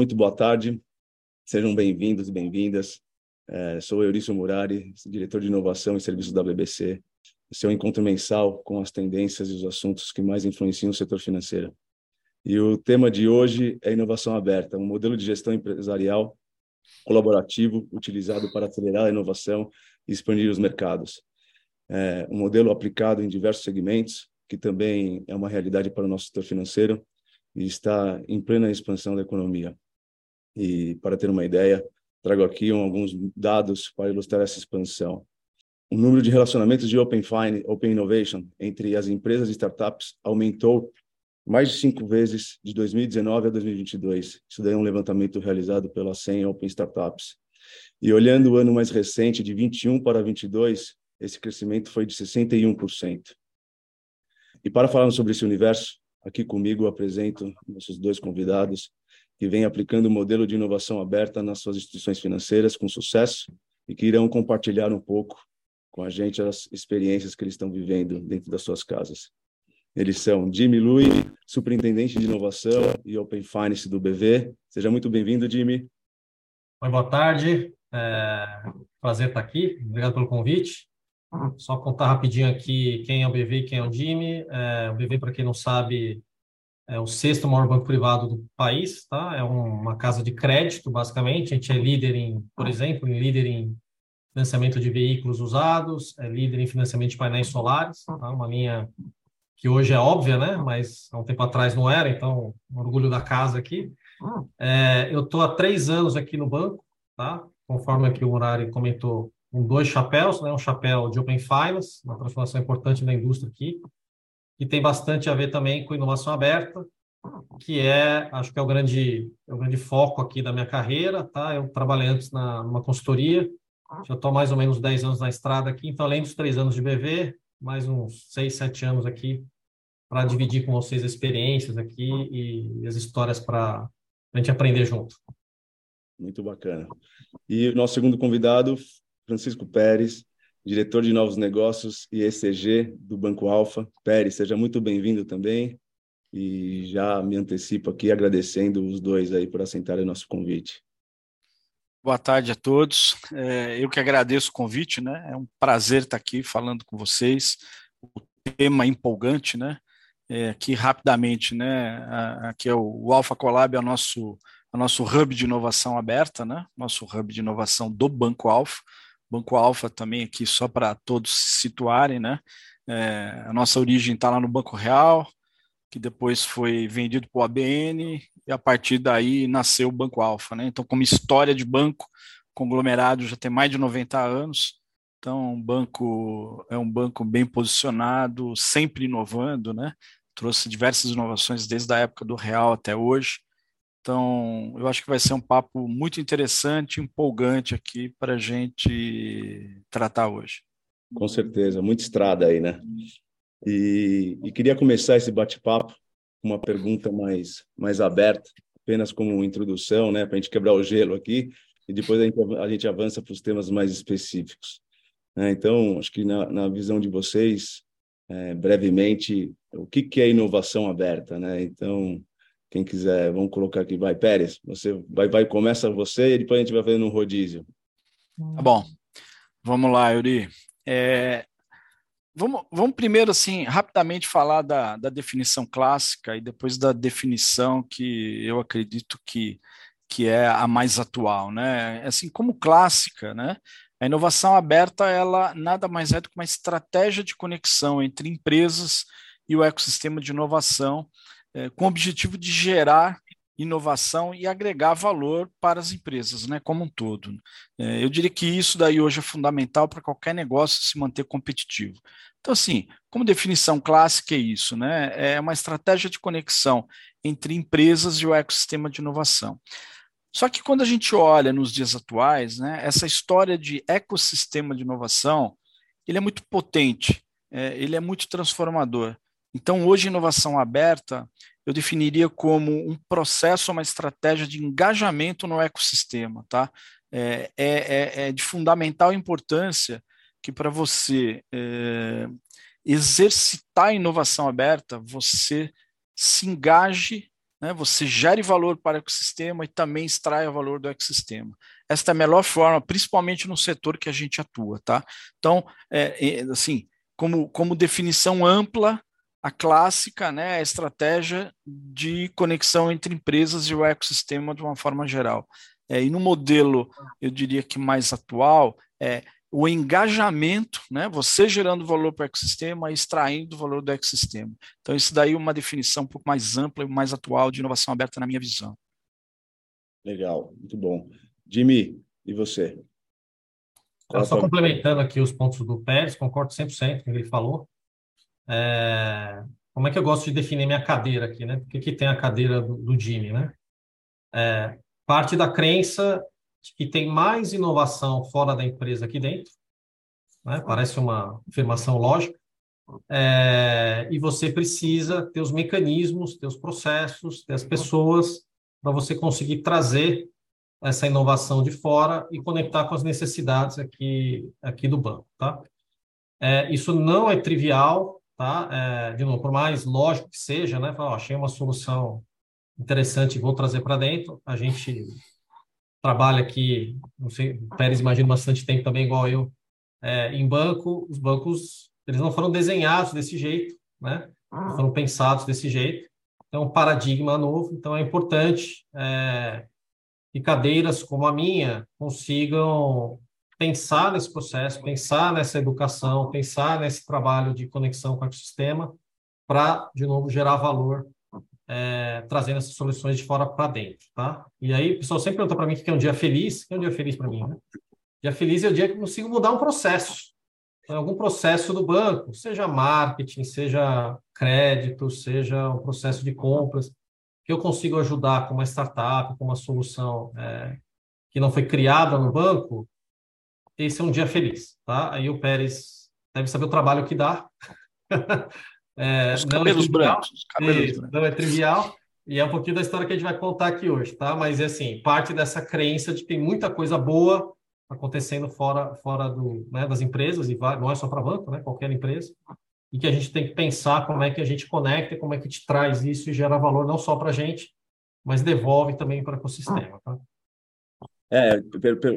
muito boa tarde. Sejam bem-vindos e bem-vindas. É, sou Eurício Murari, diretor de inovação e serviços da BBC. Esse é um encontro mensal com as tendências e os assuntos que mais influenciam o setor financeiro. E o tema de hoje é inovação aberta, um modelo de gestão empresarial colaborativo utilizado para acelerar a inovação e expandir os mercados. É um modelo aplicado em diversos segmentos, que também é uma realidade para o nosso setor financeiro e está em plena expansão da economia. E para ter uma ideia, trago aqui alguns dados para ilustrar essa expansão. O número de relacionamentos de Open Fine, Open Innovation entre as empresas e startups aumentou mais de cinco vezes de 2019 a 2022. Isso daí é um levantamento realizado pela 100 Open Startups. E olhando o ano mais recente, de 21 para 22, esse crescimento foi de 61%. E para falar sobre esse universo, aqui comigo apresento nossos dois convidados, que vêm aplicando o modelo de inovação aberta nas suas instituições financeiras com sucesso e que irão compartilhar um pouco com a gente as experiências que eles estão vivendo dentro das suas casas. Eles são Jimmy Lui, superintendente de inovação e Open Finance do BV. Seja muito bem-vindo, Jimmy. Oi, boa tarde. É... Prazer estar aqui. Obrigado pelo convite. Só contar rapidinho aqui quem é o BV e quem é o Jimmy. É... O BV, para quem não sabe, é o sexto maior banco privado do país, tá? É uma casa de crédito, basicamente. A gente é líder em, por exemplo, em líder em financiamento de veículos usados, é líder em financiamento de painéis solares, tá? Uma linha que hoje é óbvia, né? Mas há um tempo atrás não era, então, orgulho da casa aqui. É, eu estou há três anos aqui no banco, tá? Conforme aqui o Murari comentou, com dois chapéus, né? Um chapéu de Open Finance, uma transformação importante da indústria aqui, e tem bastante a ver também com inovação aberta, que é, acho que é o grande, é o grande foco aqui da minha carreira, tá? Eu trabalhei antes na, numa consultoria, já estou mais ou menos 10 anos na estrada aqui, então além dos três anos de BV, mais uns seis, sete anos aqui para dividir com vocês experiências aqui e as histórias para a gente aprender junto. Muito bacana. E o nosso segundo convidado, Francisco Pérez, diretor de novos negócios e ECG do Banco Alfa. Pérez, seja muito bem-vindo também. E já me antecipo aqui agradecendo os dois aí por aceitarem o nosso convite. Boa tarde a todos. É, eu que agradeço o convite, né? É um prazer estar aqui falando com vocês. O tema empolgante, né? É, aqui rapidamente, né? Aqui é o, o Alpha Collab, é o nosso, é o nosso hub de inovação aberta, né? Nosso hub de inovação do Banco Alfa. Banco Alfa também aqui só para todos se situarem, né? É, a nossa origem está lá no Banco Real, que depois foi vendido para o ABN e a partir daí nasceu o Banco Alfa, né? Então, como história de banco, conglomerado já tem mais de 90 anos, então um banco é um banco bem posicionado, sempre inovando, né? Trouxe diversas inovações desde a época do real até hoje. Então, eu acho que vai ser um papo muito interessante, empolgante aqui para a gente tratar hoje. Com certeza, muita estrada aí, né? E, e queria começar esse bate-papo com uma pergunta mais, mais aberta, apenas como introdução, né, para a gente quebrar o gelo aqui, e depois a gente, a gente avança para os temas mais específicos. Né? Então, acho que na, na visão de vocês, é, brevemente, o que, que é inovação aberta? Né? Então, quem quiser, vamos colocar aqui, vai, Pérez, você vai, vai, começa você e depois a gente vai fazendo um rodízio. Tá bom, vamos lá, Yuri. É, Vamos, vamos primeiro, assim, rapidamente falar da, da definição clássica e depois da definição que eu acredito que, que é a mais atual, né? Assim, como clássica, né? A inovação aberta, ela nada mais é do que uma estratégia de conexão entre empresas e o ecossistema de inovação, é, com o objetivo de gerar inovação e agregar valor para as empresas, né, como um todo. É, eu diria que isso daí hoje é fundamental para qualquer negócio se manter competitivo. Então, assim, como definição clássica é isso, né? É uma estratégia de conexão entre empresas e o ecossistema de inovação. Só que quando a gente olha nos dias atuais, né, essa história de ecossistema de inovação, ele é muito potente, é, ele é muito transformador. Então, hoje, inovação aberta, eu definiria como um processo, uma estratégia de engajamento no ecossistema, tá? É, é, é, é de fundamental importância que para você é, exercitar a inovação aberta, você se engaje né, você gere valor para o ecossistema e também extraia valor do ecossistema. Esta é a melhor forma, principalmente no setor que a gente atua, tá? Então, é, é, assim, como, como definição ampla, a clássica, né, a estratégia de conexão entre empresas e o ecossistema de uma forma geral. É, e no modelo, eu diria que mais atual, é o engajamento, né? Você gerando valor para o ecossistema e extraindo valor do ecossistema. Então, isso daí é uma definição um pouco mais ampla e mais atual de inovação aberta na minha visão. Legal, muito bom. Jimmy, e você? Qual só complementando aqui os pontos do Pérez, concordo 100% com o que ele falou. É, como é que eu gosto de definir minha cadeira aqui, né? Por que, tem a cadeira do, do Jimmy, né? É, parte da crença que tem mais inovação fora da empresa aqui dentro, né? parece uma afirmação lógica, é, e você precisa ter os mecanismos, ter os processos, ter as pessoas para você conseguir trazer essa inovação de fora e conectar com as necessidades aqui, aqui do banco, tá? É, isso não é trivial, tá? É, de novo, por mais lógico que seja, né? Falar, achei uma solução interessante vou trazer para dentro, a gente trabalha aqui, não sei, o Pérez imagina bastante tempo também, igual eu, é, em banco, os bancos, eles não foram desenhados desse jeito, né? Não foram pensados desse jeito. Então, um paradigma novo. Então, é importante é, que cadeiras como a minha consigam pensar nesse processo, pensar nessa educação, pensar nesse trabalho de conexão com o ecossistema para, de novo, gerar valor é, trazendo essas soluções de fora para dentro, tá? E aí o pessoal sempre pergunta para mim que é um dia feliz. Que é um dia feliz para mim? Né? Dia feliz é o dia que eu consigo mudar um processo. Então, algum processo do banco, seja marketing, seja crédito, seja um processo de compras, que eu consigo ajudar com uma startup, com uma solução é, que não foi criada no banco, esse é um dia feliz, tá? Aí o Pérez deve saber o trabalho que dá. É, Os cabelos é brancos. Cabelos brancos. Não é trivial. E é um pouquinho da história que a gente vai contar aqui hoje, tá? Mas é assim, parte dessa crença de que tem muita coisa boa acontecendo fora, fora do, né, das empresas, e vai, não é só para banco, né? Qualquer empresa. E que a gente tem que pensar como é que a gente conecta, como é que te traz isso e gera valor não só para a gente, mas devolve também para o ecossistema, tá? É,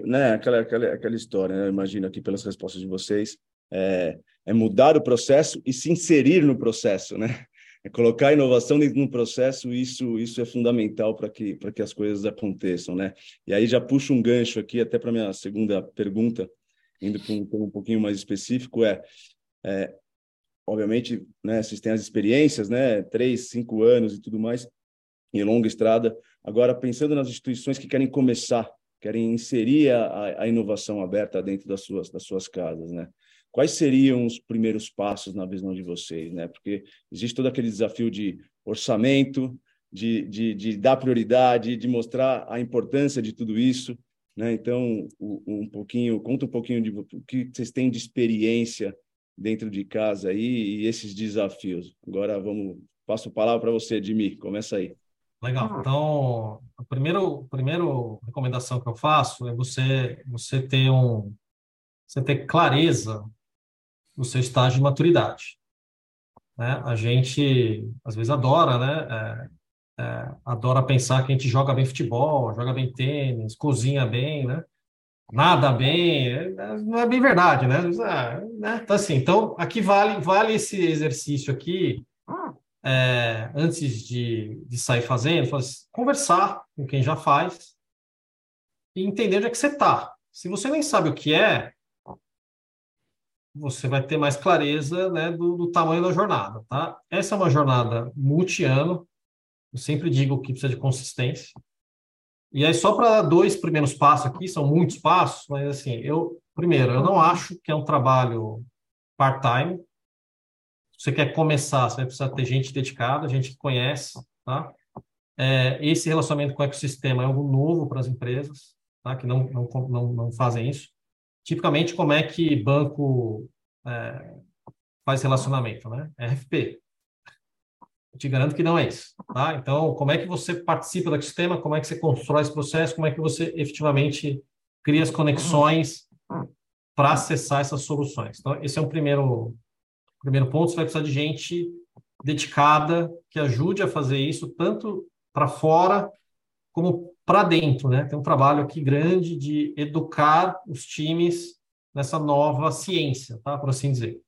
né, aquela, aquela, aquela história, né? imagino aqui pelas respostas de vocês, é, é mudar o processo e se inserir no processo, né? É colocar a inovação dentro do processo, isso isso é fundamental para que que as coisas aconteçam, né? E aí já puxo um gancho aqui até para minha segunda pergunta, indo para um, um pouquinho mais específico, é, é obviamente, né? Vocês têm as experiências, né? Três, cinco anos e tudo mais, em longa estrada. Agora pensando nas instituições que querem começar, querem inserir a, a inovação aberta dentro das suas das suas casas, né? quais seriam os primeiros passos na visão de vocês, né? Porque existe todo aquele desafio de orçamento, de, de, de dar prioridade, de mostrar a importância de tudo isso, né? Então, um pouquinho, conta um pouquinho de o que vocês têm de experiência dentro de casa aí e esses desafios. Agora vamos, passo a palavra para você, Dimi, começa aí. Legal. Então, a primeira, a primeira recomendação que eu faço é você você ter um você ter clareza no seu estágio de maturidade. Né? A gente, às vezes, adora, né? É, é, adora pensar que a gente joga bem futebol, joga bem tênis, cozinha bem, né? Nada bem, é, não é bem verdade, né? Ah, né? Então, assim, então, aqui vale, vale esse exercício aqui, é, antes de, de sair fazendo, assim, conversar com quem já faz e entender onde é que você está. Se você nem sabe o que é, você vai ter mais clareza né, do, do, tamanho da jornada. Tá? Essa é uma jornada multi-ano, eu sempre digo que precisa de consistência. E aí, só para dois primeiros passos aqui, são muitos passos, mas assim, eu, primeiro, eu não acho que é um trabalho part-time. Você quer começar, você vai precisar ter gente dedicada, gente que conhece, tá? É, esse relacionamento com o ecossistema é algo novo para as empresas, tá? que não, não, não, não fazem isso tipicamente como é que banco é, faz relacionamento, né? RFP. Eu te garanto que não é isso, tá? Então, como é que você participa do sistema, como é que você constrói esse processo, como é que você efetivamente cria as conexões para acessar essas soluções. Então, esse é um primeiro primeiro ponto, você vai precisar de gente dedicada que ajude a fazer isso, tanto para fora como para dentro, né? Tem um trabalho aqui grande de educar os times nessa nova ciência, tá? Por assim dizer.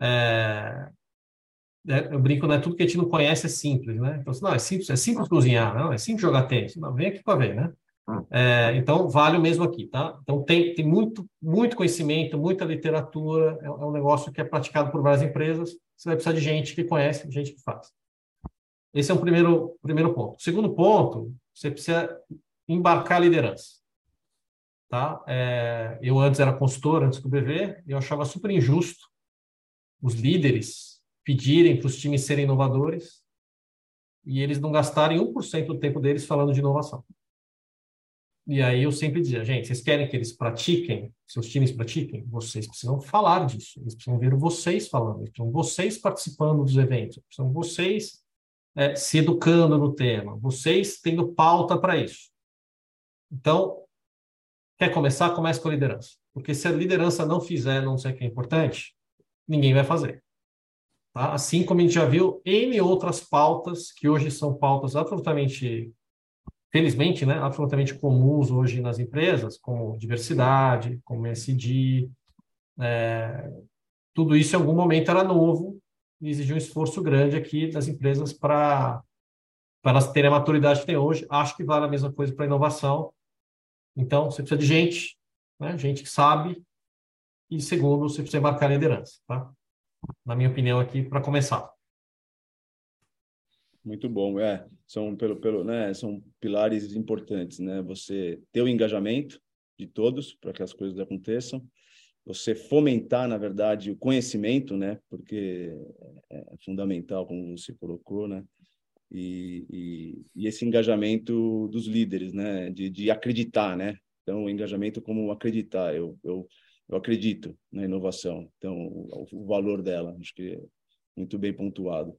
É, é, eu brinco, né? Tudo que a gente não conhece é simples, né? Então, não, é simples, é simples cozinhar, não, é simples jogar tênis. Não, vem aqui para ver, né? É, então, vale o mesmo aqui, tá? Então, tem, tem muito, muito conhecimento, muita literatura, é, é, um negócio que é praticado por várias empresas, você vai precisar de gente que conhece, gente que faz. Esse é um primeiro, primeiro ponto. Segundo ponto, você precisa embarcar a liderança. Tá? É, eu antes era consultor, antes do BV, e eu achava super injusto os líderes pedirem para os times serem inovadores e eles não gastarem 1% do tempo deles falando de inovação. E aí eu sempre dizia, gente, vocês querem que eles pratiquem, seus times pratiquem? Vocês precisam falar disso, eles precisam ver vocês falando, eles precisam vocês participando dos eventos, precisam vocês é, se educando no tema, vocês tendo pauta para isso. Então, quer começar? Comece com a liderança. Porque se a liderança não fizer, não sei o que é importante, ninguém vai fazer. Tá? Assim como a gente já viu N outras pautas, que hoje são pautas absolutamente felizmente, né, absolutamente comuns hoje nas empresas, como diversidade, como SD, é, tudo isso em algum momento era novo e exigiu um esforço grande aqui das empresas para elas terem a maturidade que tem hoje. Acho que vale a mesma coisa para a inovação. Então, você precisa de gente, né, gente que sabe, e segundo, você precisa marcar liderança, tá? Na minha opinião aqui, para começar. Muito bom, é. São pelo, pelo, né, são pilares importantes, né? Você ter o engajamento de todos para que as coisas aconteçam, você fomentar, na verdade, o conhecimento, né? Porque é, é fundamental, como você colocou, né? E, e, e, esse engajamento dos líderes, né? De, de acreditar, né? Então, o engajamento como acreditar. Eu, eu, eu acredito na inovação, então, o, o valor dela, acho que é muito bem pontuado.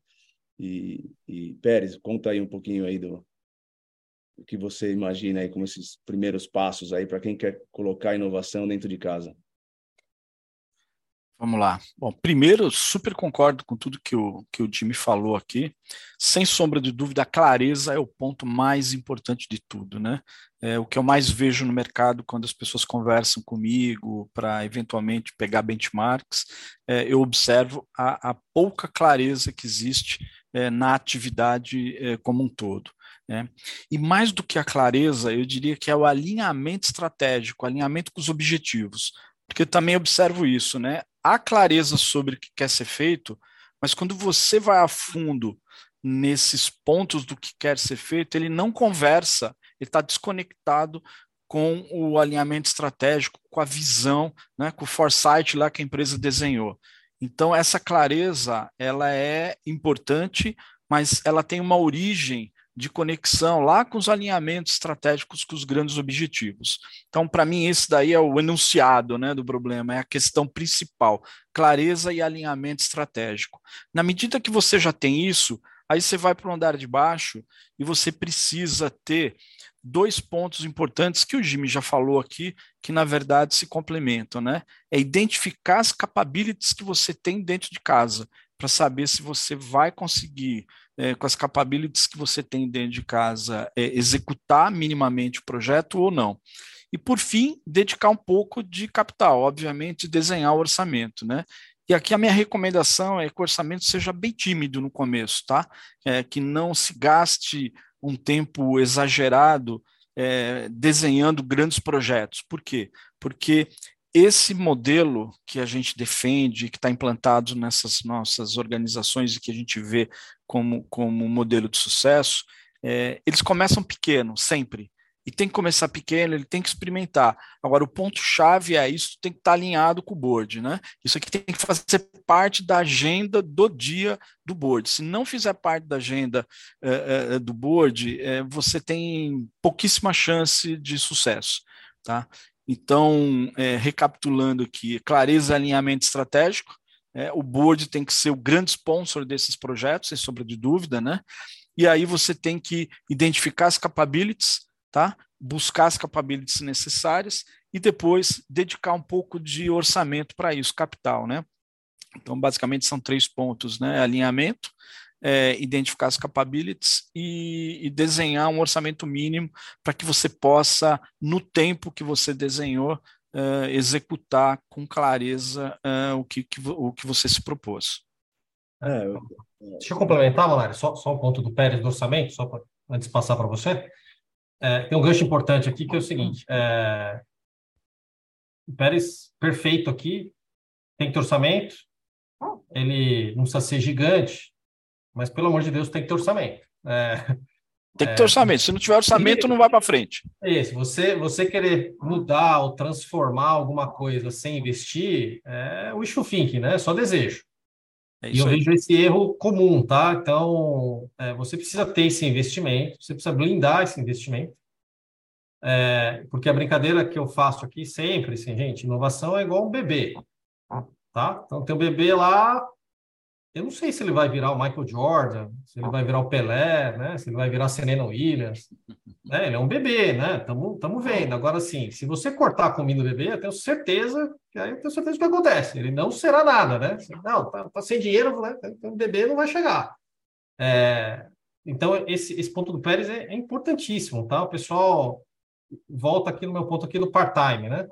E, e Pérez, conta aí um pouquinho aí do, do que você imagina aí como esses primeiros passos aí para quem quer colocar inovação dentro de casa. Vamos lá. Bom, primeiro, super concordo com tudo que o, que o Jimmy falou aqui. Sem sombra de dúvida, a clareza é o ponto mais importante de tudo, né? É o que eu mais vejo no mercado quando as pessoas conversam comigo para eventualmente pegar benchmarks. É, eu observo a, a pouca clareza que existe é, na atividade é, como um todo. Né? E mais do que a clareza, eu diria que é o alinhamento estratégico, alinhamento com os objetivos, porque também observo isso, né? Há clareza sobre o que quer ser feito, mas quando você vai a fundo nesses pontos do que quer ser feito, ele não conversa, ele está desconectado com o alinhamento estratégico, com a visão, né, com o foresight lá que a empresa desenhou. Então, essa clareza, ela é importante, mas ela tem uma origem de conexão lá com os alinhamentos estratégicos com os grandes objetivos. Então, para mim, esse daí é o enunciado né, do problema, é a questão principal, clareza e alinhamento estratégico. Na medida que você já tem isso, aí você vai para o andar de baixo e você precisa ter dois pontos importantes que o Jimmy já falou aqui, que na verdade se complementam, né? É identificar as capabilities que você tem dentro de casa, para saber se você vai conseguir, é, com as capabilities que você tem dentro de casa, é, executar minimamente o projeto ou não. E, por fim, dedicar um pouco de capital, obviamente, desenhar o orçamento, né? E aqui a minha recomendação é que o orçamento seja bem tímido no começo, tá? É, que não se gaste um tempo exagerado é, desenhando grandes projetos. Por quê? Porque esse modelo que a gente defende, que está implantado nessas nossas organizações e que a gente vê como, como modelo de sucesso, é, eles começam pequeno, sempre e tem que começar pequeno, ele tem que experimentar. Agora, o ponto-chave é isso tem que estar alinhado com o board, né? Isso aqui tem que fazer parte da agenda do dia do board. Se não fizer parte da agenda é, é, do board, é, você tem pouquíssima chance de sucesso, tá? Então, recapitulando aqui, clareza alinhamento estratégico, o board tem que ser o grande sponsor desses projetos, sem sombra de dúvida, né? E aí você tem que identificar as capabilities, tá? buscar as capabilities necessárias e depois dedicar um pouco de orçamento para isso, capital. Né? Então, basicamente, são três pontos: né? alinhamento, é, identificar as capabilities e, e, desenhar um orçamento mínimo para que você possa, no tempo que você desenhou, uh, executar com clareza uh, o, que, que, o que você se propôs. É, eu... Deixa eu complementar, Malário, só, só um ponto do Pérez do orçamento, só para antes de passar para você. É, tem um gancho importante aqui que é o seguinte: é, o Pérez, perfeito aqui, tem que ter orçamento, ele não precisa ser gigante, mas pelo amor de Deus tem que ter orçamento. É, tem que ter orçamento. Se não tiver orçamento, não vai para frente. É se você, você querer mudar ou transformar alguma coisa sem investir, é wishful thinking, né? É só desejo. É e eu aí. vejo esse erro comum, tá? Então, é, você precisa ter esse investimento, você precisa blindar esse investimento. É, porque a brincadeira que eu faço aqui sempre, assim, gente, inovação é igual um bebê, tá? Então, tem um bebê lá, eu não sei se ele vai virar o Michael Jordan, se ele vai virar o Pelé, né? Se ele vai virar a Serena Williams. Né? Ele é um bebê, né? Estamos vendo. Agora, sim, se você cortar a comida do bebê, eu tenho certeza que aí eu tenho certeza que acontece. Ele não será nada, né? Não, tá, tá sem dinheiro, né? Então o bebê não vai chegar. É, então, esse, esse ponto do Pérez é, é importantíssimo, tá? O pessoal volta aqui no meu ponto aqui do part-time, né?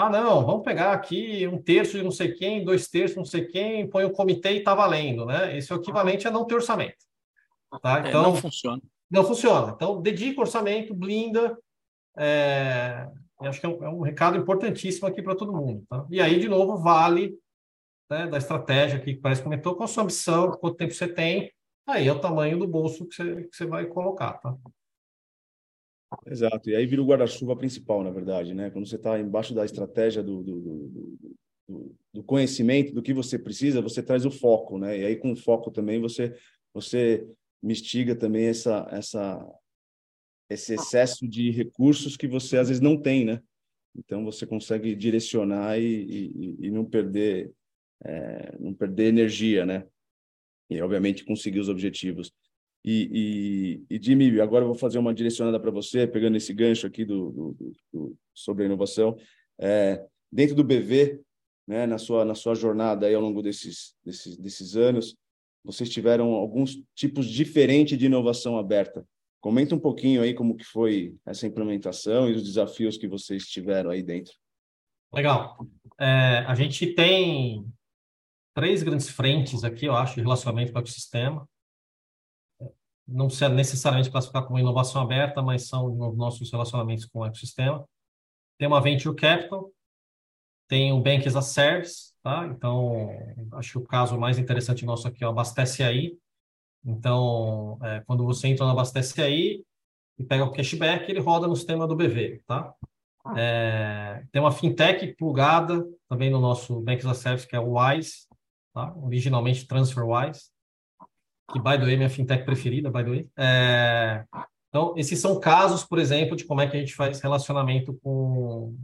Ah, não, vamos pegar aqui um terço de não sei quem, dois terços de não sei quem, põe o comitê e está valendo, né? Esse é o equivalente a não ter orçamento. Tá? Então, é, não funciona. Não funciona. Então, dedica orçamento, blinda. É... Acho que é um, é um, recado importantíssimo aqui para todo mundo. Tá? E aí, de novo, vale né, da estratégia aqui que parece que comentou, qual a sua ambição, quanto tempo você tem, aí é o tamanho do bolso que você, que você vai colocar. Tá? Exato, e aí vira o guarda-chuva principal, na verdade, né? Quando você está embaixo da estratégia do, do, do, do, conhecimento do que você precisa, você traz o foco, né? E aí com o foco também você você mistiga também essa essa esse excesso de recursos que você às vezes não tem, né? Então você consegue direcionar e, e, e não perder é, não perder energia, né? E obviamente conseguir os objetivos. E, e, e, Jimmy, agora eu vou fazer uma direcionada para você, pegando esse gancho aqui do, do, do sobre a inovação. É, dentro do BV, né, na, sua, na sua jornada aí ao longo desses, desses, desses anos, vocês tiveram alguns tipos diferentes de inovação aberta. Comenta um pouquinho aí como que foi essa implementação e os desafios que vocês tiveram aí dentro. Legal. É, a gente tem três grandes frentes aqui, eu acho, de relacionamento com o ecossistema não ser necessariamente classificar como inovação aberta, mas são nossos relacionamentos com o ecossistema. Tem uma Venture Capital, tem o Bank as a Service, tá? Então, acho que o caso mais interessante nosso aqui é o Abastece Aí. Então, é, quando você entra no Abastece Aí e pega o cashback, ele roda no sistema do BV, tá? É, tem uma fintech plugada também no nosso Bank as a Service, que é o Wise, tá? originalmente TransferWise que, by the way, minha fintech preferida, by the way. É, então, esses são casos, por exemplo, de como é que a gente faz relacionamento com,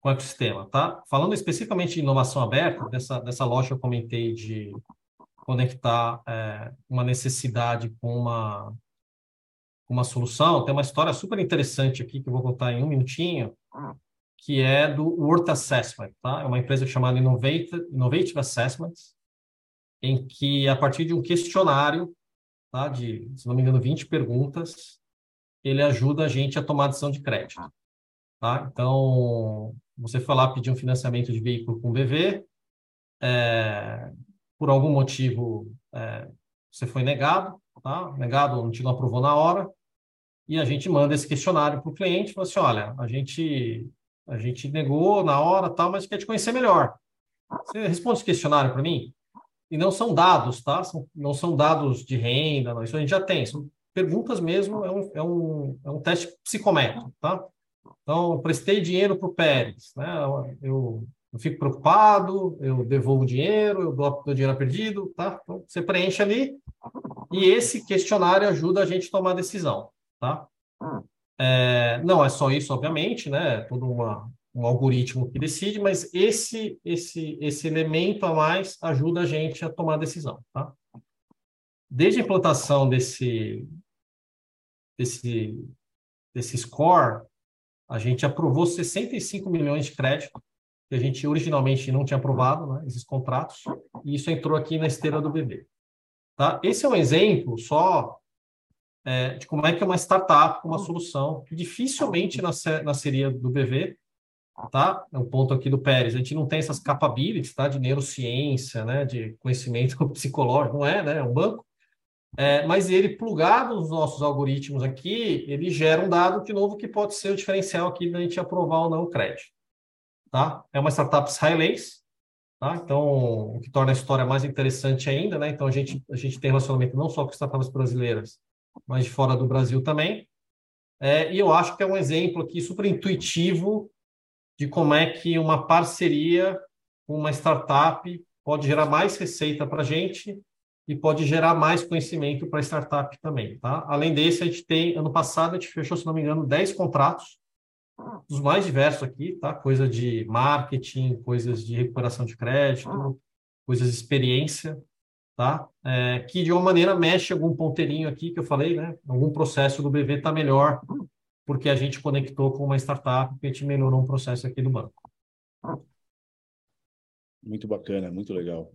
com o ecossistema, tá? Falando especificamente de inovação aberta, dessa, dessa loja eu comentei de conectar é, uma necessidade com uma, uma solução, tem uma história super interessante aqui que eu vou contar em um minutinho, que é do Worth Assessment, tá? É uma empresa chamada Innovative, Innovative Assessments, em que, a partir de um questionário, tá, de, se não me engano, 20 perguntas, ele ajuda a gente a tomar decisão de crédito. Tá? Então, você foi lá pedir um financiamento de veículo com BV, é, por algum motivo é, você foi negado, tá? negado, não te não aprovou na hora, e a gente manda esse questionário para o cliente, fala assim, olha, a gente, a gente negou na hora, tal, mas quer te conhecer melhor. Você responde esse questionário para mim? E não são dados, tá? São, não são dados de renda, não. isso a gente já tem, são perguntas mesmo, é um, é um, é um teste psicométrico, tá? Então, eu prestei dinheiro para o Pérez, né? Eu, eu fico preocupado, eu devolvo o dinheiro, eu dou o dinheiro perdido, tá? Então, você preenche ali e esse questionário ajuda a gente a tomar decisão, tá? É, não é só isso, obviamente, né? É toda uma, um algoritmo que decide, mas esse, esse, esse elemento a mais ajuda a gente a tomar decisão. Tá? Desde a implantação desse, desse, desse score, a gente aprovou 65 milhões de crédito, que a gente originalmente não tinha aprovado, né, esses contratos, e isso entrou aqui na esteira do BB. Tá? Esse é um exemplo só é, de como é que uma startup uma solução que dificilmente nasceria do BV, tá? É um ponto aqui do Pérez. A gente não tem essas capabilities, tá? De neurociência, né? De conhecimento psicológico, não é, né? É um banco. É, mas ele, plugado nos nossos algoritmos aqui, ele gera um dado de novo que pode ser o diferencial aqui da gente aprovar ou não o crédito. Tá? É uma startup israelense, tá? então o que torna a história mais interessante ainda. Né? Então a gente, a gente tem relacionamento não só com startups brasileiras, mas de fora do Brasil também. É, e eu acho que é um exemplo aqui super intuitivo de como é que uma parceria com uma startup pode gerar mais receita para a gente e pode gerar mais conhecimento para a startup também, tá? Além desse, a gente tem, ano passado, a gente fechou, se não me engano, 10 contratos, dos mais diversos aqui, tá? Coisa de marketing, coisas de recuperação de crédito, coisas de experiência, tá? É, que de uma maneira mexe algum ponteirinho aqui que eu falei, né? Algum processo do BV está melhor, porque a gente conectou com uma startup que a gente melhorou um processo aqui do banco. Muito bacana, muito legal.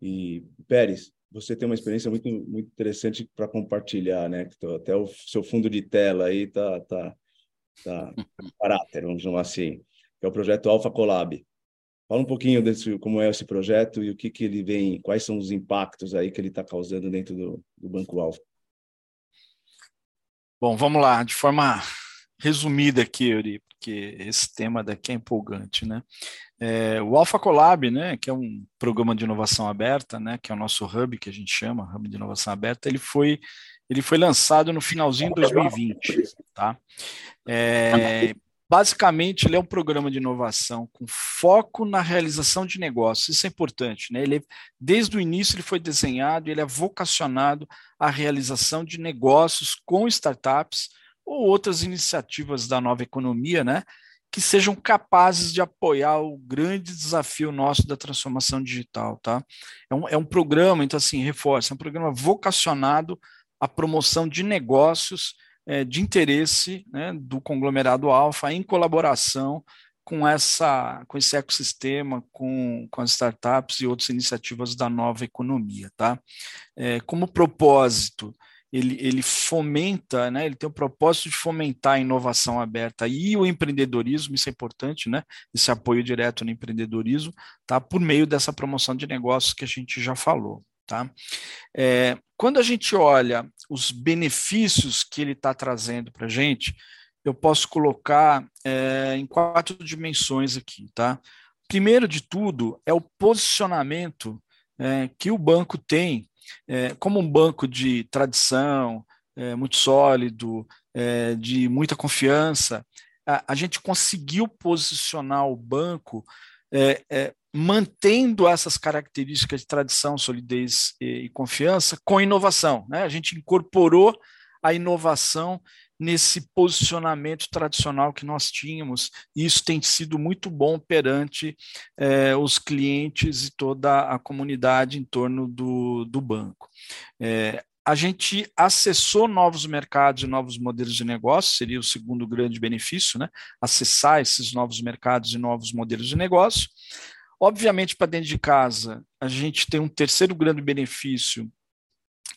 E, Pérez, você tem uma experiência muito, muito interessante para compartilhar, né? Até o seu fundo de tela aí tá, tá, tá caráter, vamos chamar assim, que é o projeto Alpha Collab. Fala um pouquinho desse, como é esse projeto e o que, que ele vem, quais são os impactos aí que ele está causando dentro do, do Banco Alpha. Bom, vamos lá, de forma resumida aqui, Yuri, porque esse tema daqui é empolgante, né? É, o Alpha Collab, né, que é um programa de inovação aberta, né, que é o nosso hub que a gente chama, hub de inovação aberta, ele foi ele foi lançado no finalzinho de 2020, tá? É, basicamente, ele é um programa de inovação com foco na realização de negócios. Isso é importante, né? Ele, desde o início, ele foi desenhado, ele é vocacionado à realização de negócios com startups ou outras iniciativas da nova economia, né, que sejam capazes de apoiar o grande desafio nosso da transformação digital, tá? É um, é um programa, então assim, reforça, é um programa vocacionado à promoção de negócios é, de interesse né, do conglomerado Alfa em colaboração com essa com esse ecossistema, com, com as startups e outras iniciativas da nova economia, tá? É, como propósito, ele, ele fomenta, né, ele tem o propósito de fomentar a inovação aberta e o empreendedorismo, isso é importante, né, esse apoio direto no empreendedorismo, tá, por meio dessa promoção de negócios que a gente já falou. Tá? É, quando a gente olha os benefícios que ele está trazendo para a gente, eu posso colocar é, em quatro dimensões aqui. Tá? Primeiro de tudo é o posicionamento é, que o banco tem é, como um banco de tradição, é, muito sólido, é, de muita confiança, a, a, gente conseguiu posicionar o banco é, é, mantendo essas características de tradição, solidez e, e confiança com inovação. Né? A gente incorporou a inovação nesse posicionamento tradicional que nós tínhamos, e isso tem sido muito bom perante eh, os clientes e toda a comunidade em torno do, do banco. Eh, a gente acessou novos mercados e novos modelos de negócio, seria o segundo grande benefício, né? acessar esses novos mercados e novos modelos de negócio. Obviamente, para dentro de casa, a gente tem um terceiro grande benefício,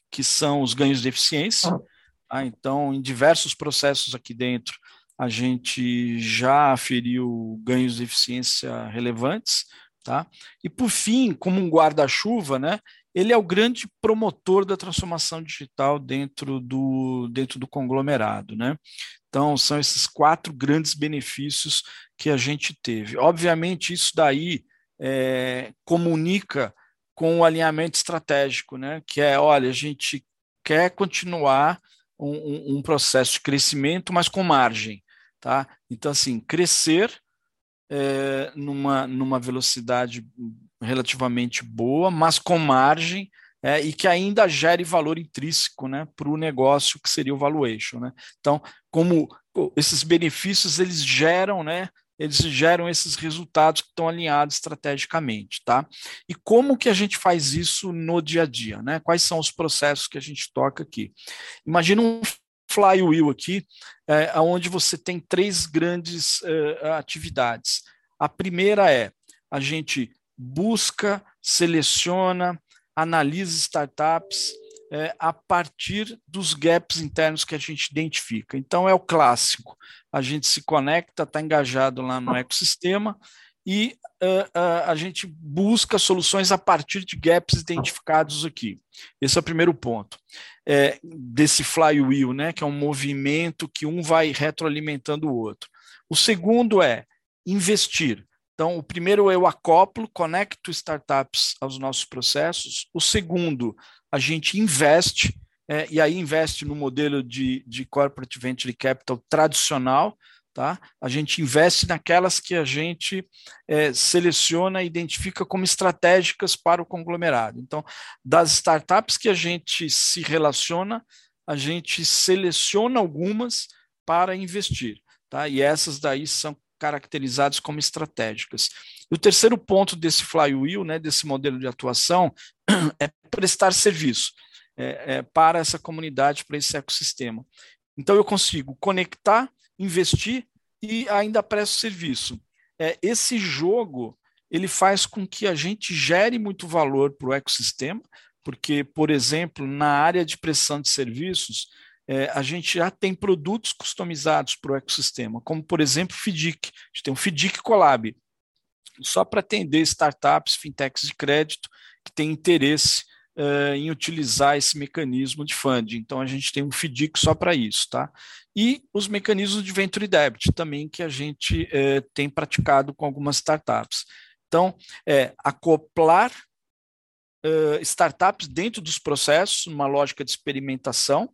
que são os ganhos de eficiência. Ah ah, então, em diversos processos aqui dentro, a gente já aferiu ganhos de eficiência relevantes. Tá? E, por fim, como um guarda-chuva, né, ele é o grande promotor da transformação digital dentro do, dentro do conglomerado. Né? Então, são esses quatro grandes benefícios que a gente teve. Obviamente, isso daí é, comunica com o alinhamento estratégico, né? que é, olha, a gente quer continuar um, um, processo de crescimento, mas com margem. Tá? Então, assim, crescer é, numa, numa velocidade relativamente boa, mas com margem é, e que ainda gere valor intrínseco né, para o negócio que seria o valuation. Né? Então, como esses benefícios eles geram né, eles geram esses resultados que estão alinhados estrategicamente, tá? E como que a gente faz isso no dia a dia, né? Quais são os processos que a gente toca aqui? Imagina um flywheel aqui, é, onde você tem três grandes é, atividades. A primeira é a gente busca, seleciona, analisa startups é, a partir dos gaps internos que a gente identifica. Então, é o clássico: a gente se conecta, está engajado lá no ecossistema e uh, uh, a gente busca soluções a partir de gaps identificados aqui. Esse é o primeiro ponto. É, desse flywheel, né, que é um movimento que um vai retroalimentando o outro. O segundo é investir. Então, o primeiro eu acoplo, conecto startups aos nossos processos. O segundo, a gente investe, é, e aí investe no modelo de, de corporate venture capital tradicional, tá? A gente investe naquelas que a gente é, seleciona e identifica como estratégicas para o conglomerado. Então, das startups que a gente se relaciona, a gente seleciona algumas para investir, tá? E essas daí são caracterizadas como estratégicas. E o terceiro ponto desse flywheel, né, desse modelo de atuação, é prestar serviço é, é, para essa comunidade, para esse ecossistema. Então, eu consigo conectar, investir e ainda presto serviço. É, esse jogo ele faz com que a gente gere muito valor para o ecossistema, porque, por exemplo, na área de prestação de serviços, é, a gente já tem produtos customizados para o ecossistema, como, por exemplo, FDIC. A gente tem um FDIC Collab, só para atender startups, fintechs de crédito que têm interesse uh, em utilizar esse mecanismo de funding. Então, a gente tem um FDIC só para isso. Tá? E os mecanismos de Venture Debt também, que a gente uh, tem praticado com algumas startups. Então, é acoplar uh, startups dentro dos processos, numa lógica de experimentação,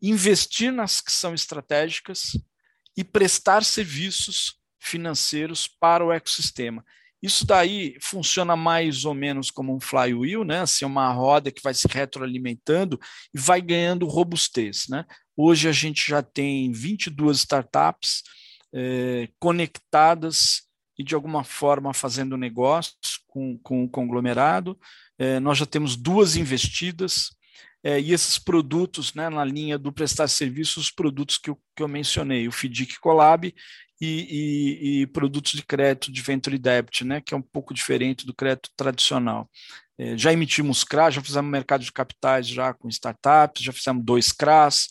investir nas que são estratégicas e prestar serviços financeiros para o ecossistema. Isso daí funciona mais ou menos como um flywheel, né? Assim, uma roda que vai se retroalimentando e vai ganhando robustez, né? Hoje a gente já tem 22 startups eh, conectadas e de alguma forma fazendo negócios com, com o conglomerado. Eh, nós já temos duas investidas, é, e esses produtos, né, na linha do prestar serviços, os produtos que eu, que eu mencionei, o FDIC Collab e, e, e, produtos de crédito de Venture Debt, né, que é um pouco diferente do crédito tradicional. É, já emitimos CRAS, já fizemos mercado de capitais já com startups, já fizemos dois CRAS,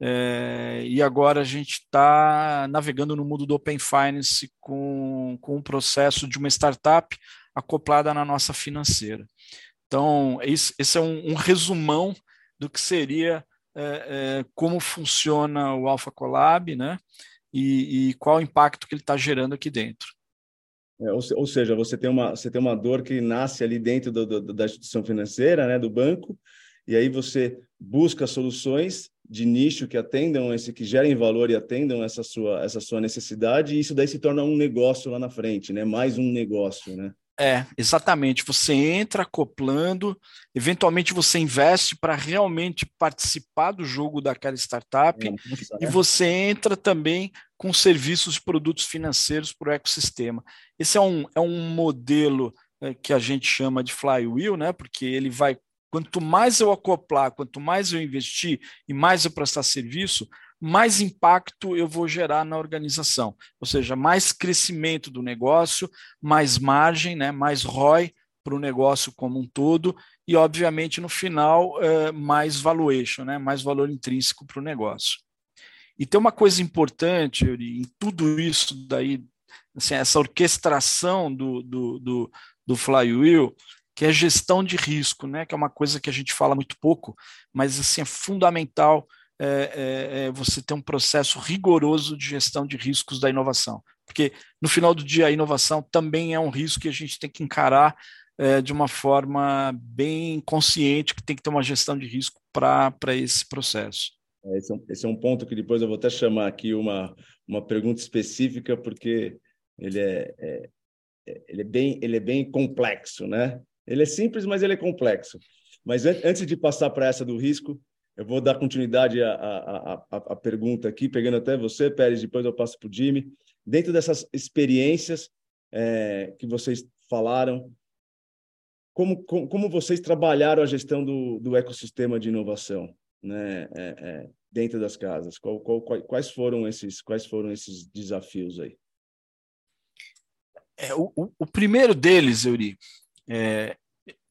é, e agora a gente está navegando no mundo do Open Finance com, com um processo de uma startup acoplada na nossa financeira. Então, esse, esse é um, um resumão do que seria é, é, como funciona o Alpha Collab, né? E, e qual o impacto que ele está gerando aqui dentro. É, ou, ou, seja, você tem uma você tem uma dor que nasce ali dentro do, do, da instituição financeira, né, do banco, e aí você busca soluções de nicho que atendam esse que gerem valor e atendam essa sua essa sua necessidade e isso daí se torna um negócio lá na frente, né? Mais um negócio, né? É, exatamente. Você entra acoplando, eventualmente você investe para realmente participar do jogo daquela startup é, e você entra também com serviços de produtos financeiros para o ecossistema. Esse é um, é um modelo é, que a gente chama de flywheel, né? Porque ele vai, quanto mais eu acoplar, quanto mais eu investir e mais eu prestar serviço, mais impacto eu vou gerar na organização. Ou seja, mais crescimento do negócio, mais margem, né, mais ROI para o negócio como um todo e, obviamente, no final, é, mais valuation, né, mais valor intrínseco para o negócio. E tem uma coisa importante em tudo isso daí, assim, essa orquestração do, do, do, do flywheel, que é gestão de risco, né, que é uma coisa que a gente fala muito pouco, mas assim, é fundamental é, é, é, você ter um processo rigoroso de gestão de riscos da inovação. Porque, no final do dia, a inovação também é um risco que a gente tem que encarar é, de uma forma bem consciente, que tem que ter uma gestão de risco para esse processo. É, esse é, um, esse é um ponto que depois eu vou até chamar aqui uma, uma pergunta específica, porque ele é, é, é ele, é bem, ele é bem complexo, né? Ele é simples, mas ele é complexo. Mas an antes de passar para essa do risco, eu vou dar continuidade à, à, à, à, pergunta aqui, pegando até você, Pérez, depois eu passo para o Jimmy. Dentro dessas experiências é, que vocês falaram, como, como, como, vocês trabalharam a gestão do, do ecossistema de inovação né, é, é, dentro das casas? Qual, qual, quais, foram esses, quais foram esses desafios aí? É, o, o, primeiro deles, Euri, é,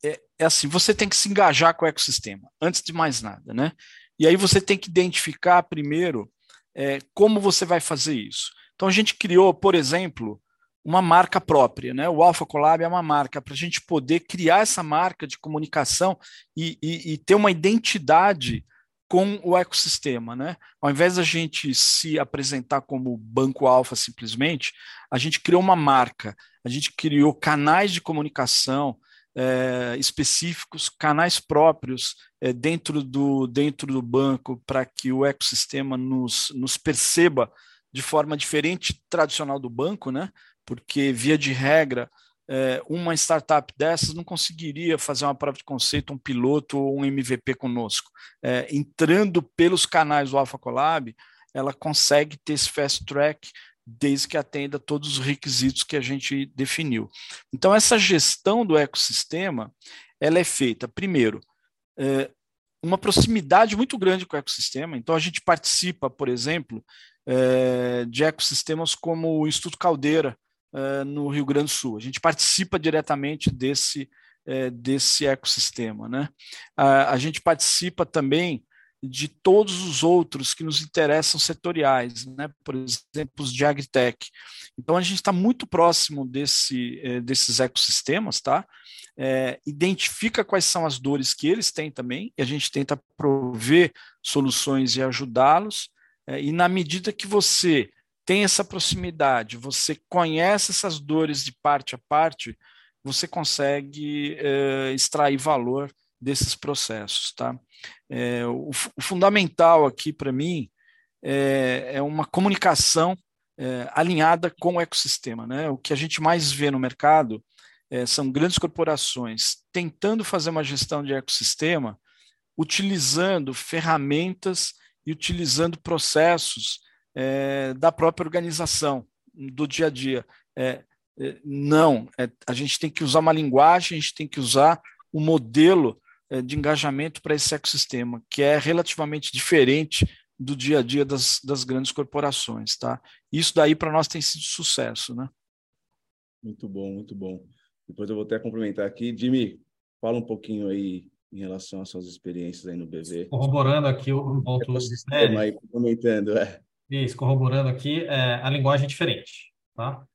é, é assim, você tem que se engajar com o ecossistema, antes de mais nada, né? E aí você tem que identificar primeiro é, como você vai fazer isso. Então a gente criou, por exemplo, uma marca própria, né? O Alpha Collab é uma marca para a gente poder criar essa marca de comunicação e, e, e ter uma identidade com o ecossistema, né? Ao invés da gente se apresentar como Banco Alfa simplesmente, a gente criou uma marca, a gente criou canais de comunicação é, específicos, canais próprios é, dentro, do, dentro do banco para que o ecossistema nos, nos perceba de forma diferente tradicional do banco, né? porque, via de regra, é, uma startup dessas não conseguiria fazer uma prova de conceito, um piloto ou um MVP conosco. É, entrando pelos canais do Alpha Collab, ela consegue ter esse fast track desde que atenda todos os requisitos que a gente definiu. Então, essa gestão do ecossistema, ela é feita, primeiro, é, uma proximidade muito grande com o ecossistema. Então, a gente participa, por exemplo, é, de ecossistemas como o Instituto Caldeira, uh, no Rio Grande do Sul. A gente participa diretamente desse, uh, desse ecossistema. Né? Uh, a gente participa também de todos os outros que nos interessam setoriais, né? por exemplo, os de agritech. Então, a gente está muito próximo desse, eh, desses ecossistemas, tá? É, identifica quais são as dores que eles têm também, e a gente tenta prover soluções e ajudá-los, é, e na medida que você tem essa proximidade, você conhece essas dores de parte a parte, você consegue é, extrair valor desses processos, tá? É, o, o, fundamental aqui para mim é, é, uma comunicação é, alinhada com o ecossistema, né? O que a gente mais vê no mercado é, são grandes corporações tentando fazer uma gestão de ecossistema, utilizando ferramentas e utilizando processos é, da própria organização, do dia a dia. É, não, a gente tem que usar uma linguagem, a gente tem que usar um modelo de engajamento para esse ecossistema, que é relativamente diferente do dia a dia das, das grandes corporações. Tá? Isso daí para nós tem sido sucesso. Né? Muito bom, muito bom. Depois eu vou até complementar aqui. Jimmy, fala um pouquinho aí em relação às suas experiências aí no BV. Corroborando aqui o ponto do Aí, comentando, é. Isso, corroborando aqui, é, a linguagem é diferente, tá?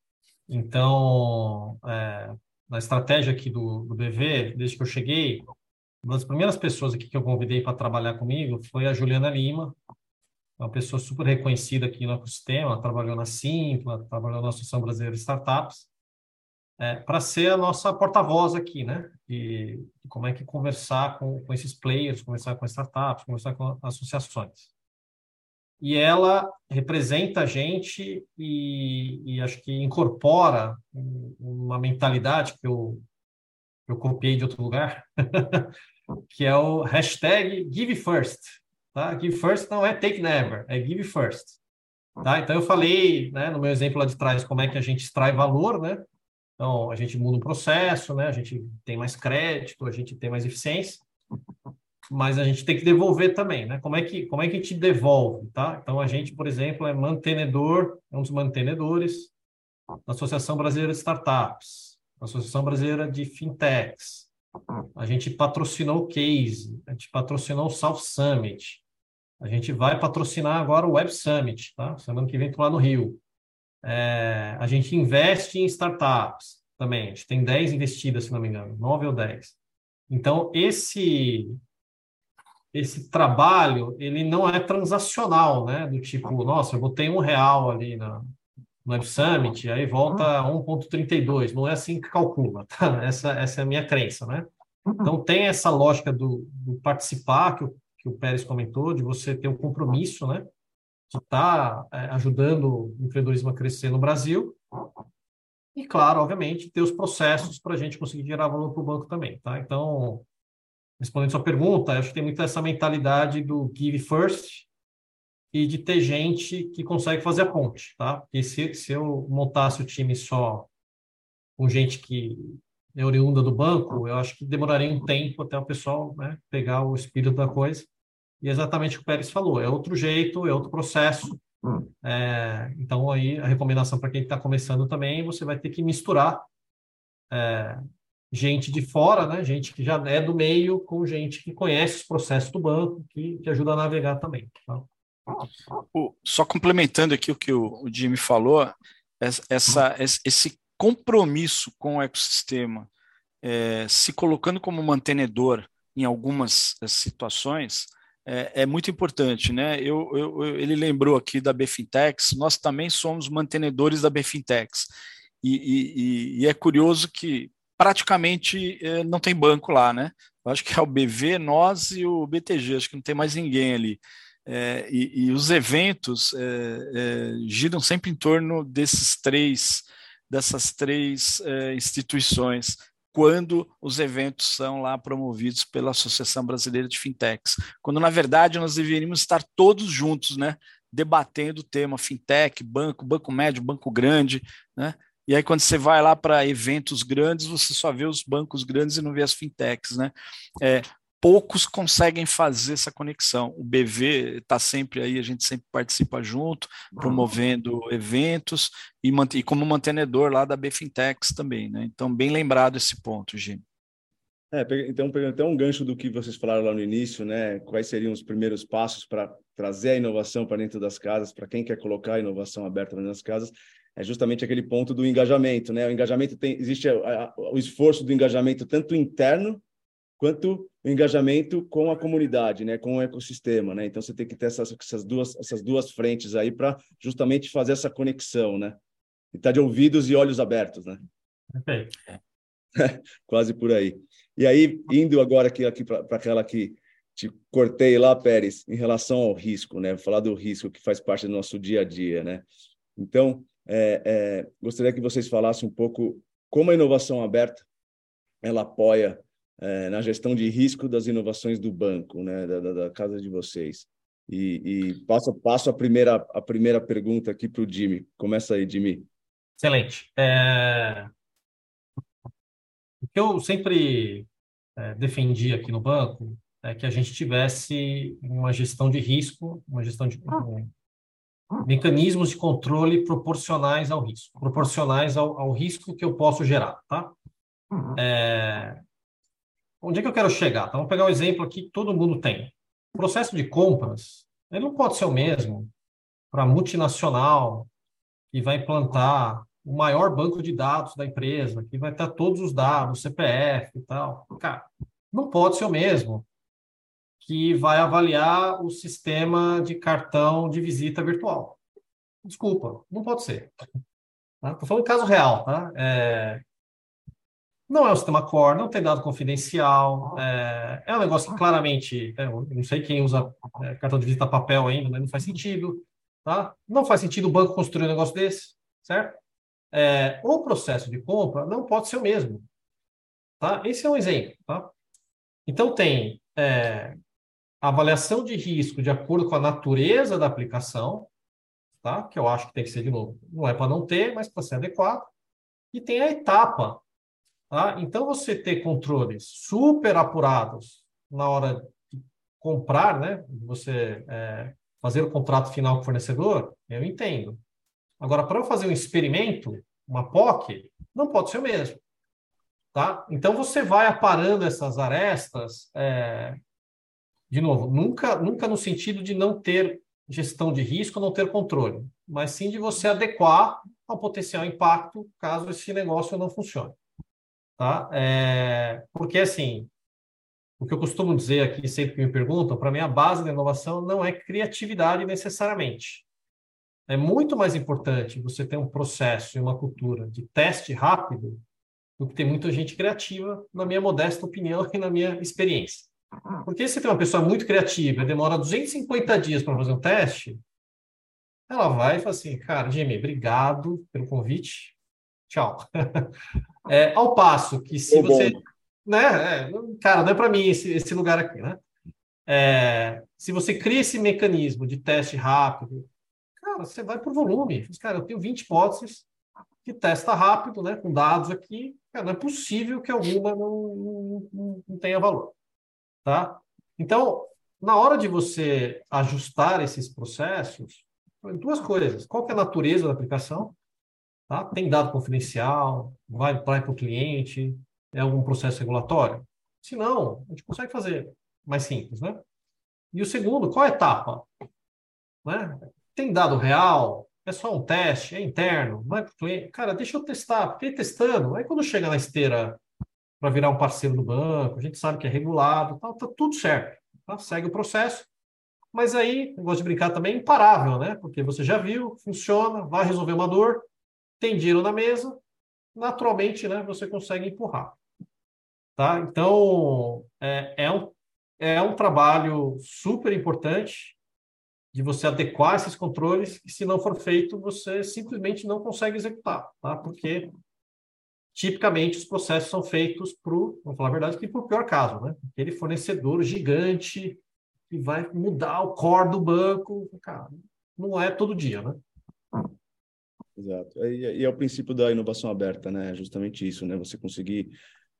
Então, é, na estratégia aqui do, do BV, desde que eu cheguei, uma das primeiras pessoas aqui que eu convidei para trabalhar comigo foi a Juliana Lima, uma pessoa super reconhecida aqui no ecossistema, trabalhou na Simpla, trabalhou na Associação Brasileira de Startups, é, para ser a nossa porta-voz aqui, né? E, como é que conversar com, com esses players, conversar com startups, conversar com associações e ela representa a gente e, e acho que incorpora uma mentalidade que eu, eu copiei de outro lugar, que é o hashtag Give First. Tá? Give First não é Take Never, é Give First. Tá? Então, eu falei né, no meu exemplo lá de trás como é que a gente extrai valor, né? Então, a gente muda o processo, né? a gente tem mais crédito, a gente tem mais eficiência mas a gente tem que devolver também, né? Como é que, como é que a gente devolve, tá? Então, a gente, por exemplo, é mantenedor, é um dos mantenedores da Associação Brasileira de Startups, Associação Brasileira de Fintechs. A gente patrocinou o Case, a gente patrocinou o South Summit. A gente vai patrocinar agora o Web Summit, tá? Semana que vem estou lá no Rio. É, a gente investe em startups também. A gente tem 10 investidas, se não me engano, 9 ou 10. Então, esse esse trabalho ele não é transacional, né? Do tipo, nossa, eu botei um real ali na, Web Summit, aí volta 1,32. Não é assim que calcula, tá? Essa, essa é a minha crença, né? Então tem essa lógica do, do participar, que o, que o Pérez comentou, de você ter um compromisso, né? De estar tá, é, ajudando o empreendedorismo a crescer no Brasil. E, claro, obviamente, ter os processos para a gente conseguir gerar valor para o banco também, tá? Então, respondendo sua pergunta, acho que tem muito essa mentalidade do give first e de ter gente que consegue fazer a ponte, tá? Porque se, se eu montasse o time só com gente que é oriunda do banco, eu acho que demoraria um tempo até o pessoal né, pegar o espírito da coisa. E é exatamente o que o Pérez falou, é outro jeito, é outro processo. Hum. É, então, aí, a recomendação para quem está começando também, você vai ter que misturar é, gente de fora, né? Gente que já é do meio, com gente que conhece os processos do banco, que, que ajuda a navegar também. Tá? Só complementando aqui o que o, Jimmy falou, essa, esse compromisso com o ecossistema, é, se colocando como mantenedor em algumas eh, situações, é, é, muito importante, né? Eu, eu, ele lembrou aqui da Befintex, nós também somos mantenedores da Befintex. E, e, e é curioso que praticamente é, não tem banco lá, né? Eu acho que é o BV, nós e o BTG, acho que não tem mais ninguém ali. É, e, e, os eventos é, é, giram sempre em torno desses três, dessas três é, instituições, quando os eventos são lá promovidos pela Associação Brasileira de Fintechs, quando na verdade nós deveríamos estar todos juntos, né, debatendo o tema fintech, banco, banco médio, banco grande, né? E aí, quando você vai lá para eventos grandes, você só vê os bancos grandes e não vê as fintechs, né? É, poucos conseguem fazer essa conexão. O BV está sempre aí, a gente sempre participa junto, promovendo eventos e, e como mantenedor lá da BFintex também, né? Então, bem lembrado esse ponto, Gino. É, então, pegando até um gancho do que vocês falaram lá no início, né? Quais seriam os primeiros passos para trazer a inovação para dentro das casas, para quem quer colocar a inovação aberta nas casas? É justamente aquele ponto do engajamento, né? O engajamento tem, existe a, a, o esforço do engajamento tanto interno quanto o engajamento com a comunidade, né, com o ecossistema, né? Então você tem que ter essas, essas duas essas duas frentes aí para justamente fazer essa conexão, né? E tá de ouvidos e olhos abertos, né? Perfeito. Quase por aí. E aí indo agora aqui aqui para aquela que te cortei lá, Pérez, em relação ao risco, né? Falar do risco que faz parte do nosso dia a dia, né? Então é, é, gostaria que vocês falassem um pouco como a inovação aberta ela apoia é, na gestão de risco das inovações do banco, né, da, da, da casa de vocês. E, e, passo, passo a primeira a primeira pergunta aqui para o Jimmy. Começa aí, Jimmy. Excelente. É... O que eu sempre é, defendi aqui no banco é que a gente tivesse uma gestão de risco, uma gestão de um, mecanismos de controle proporcionais ao risco, proporcionais ao, ao risco que eu posso gerar, tá? É, Onde é que eu quero chegar? Então, vamos pegar um exemplo aqui que todo mundo tem. O processo de compras, ele não pode ser o mesmo para multinacional que vai implantar o maior banco de dados da empresa, que vai ter todos os dados, CPF e tal. Cara, não pode ser o mesmo que vai avaliar o sistema de cartão de visita virtual. Desculpa, não pode ser. Estou tá? falando caso real, tá? É, não é um sistema core, não tem dado confidencial. É, é um negócio que claramente, é, eu não sei quem usa é, cartão de visita papel ainda, mas não faz sentido. Tá? Não faz sentido o banco construir um negócio desse, certo? É, o processo de compra não pode ser o mesmo. Tá? Esse é um exemplo. Tá? Então, tem é, avaliação de risco de acordo com a natureza da aplicação, tá? que eu acho que tem que ser de novo. Não é para não ter, mas para ser adequado. E tem a etapa Tá? Então, você ter controles super apurados na hora de comprar, né? você é, fazer o contrato final com o fornecedor, eu entendo. Agora, para eu fazer um experimento, uma POC, não pode ser o mesmo. Tá? Então, você vai aparando essas arestas, é, de novo, nunca, nunca no sentido de não ter gestão de risco, não ter controle, mas sim de você adequar ao potencial impacto caso esse negócio não funcione. Tá? É, porque, assim, o que eu costumo dizer aqui, sempre que me perguntam, para mim a base da inovação não é criatividade necessariamente. É muito mais importante você ter um processo e uma cultura de teste rápido do que ter muita gente criativa, na minha modesta opinião e na minha experiência. Porque se tem uma pessoa muito criativa, demora 250 dias para fazer um teste, ela vai e fala assim, cara, Jimmy, obrigado pelo convite, tchau. É, ao passo que se é você. Né, é, cara, não é para mim esse, esse lugar aqui, né? É, se você cria esse mecanismo de teste rápido, cara, você vai por volume. Cara, eu tenho 20 hipóteses que testa rápido, né, com dados aqui. Cara, não é possível que alguma não, não, não tenha valor. Tá? Então, na hora de você ajustar esses processos, duas coisas. Qual é a natureza da aplicação? Tá? Tem dado confidencial, vai para o cliente, É algum processo regulatório? Se não, a gente consegue fazer mais simples, né? E o segundo, qual é a etapa? Né? Tem dado real? É só um teste? É interno? Não é cliente? Cara, deixa eu testar. Fiquei testando. Aí quando chega na esteira para virar um parceiro do banco, a gente sabe que é regulado, tá, tá tudo certo. Tá? Segue o processo. Mas aí, eu gosto de brincar também, imparável, né? Porque você já viu, funciona, vai resolver uma dor, tem dinheiro na mesa, naturalmente, né, você consegue empurrar. Tá? Então, é, é, um, é um trabalho super importante de você adequar esses controles, e se não for feito, você simplesmente não consegue executar, tá? Porque tipicamente os processos são feitos para vamos falar a verdade, para o pior caso, né? Aquele fornecedor gigante que vai mudar o core do banco, cara, não é todo dia, né? Exato. E, e é o princípio da inovação aberta, né? Justamente isso, né? Você conseguir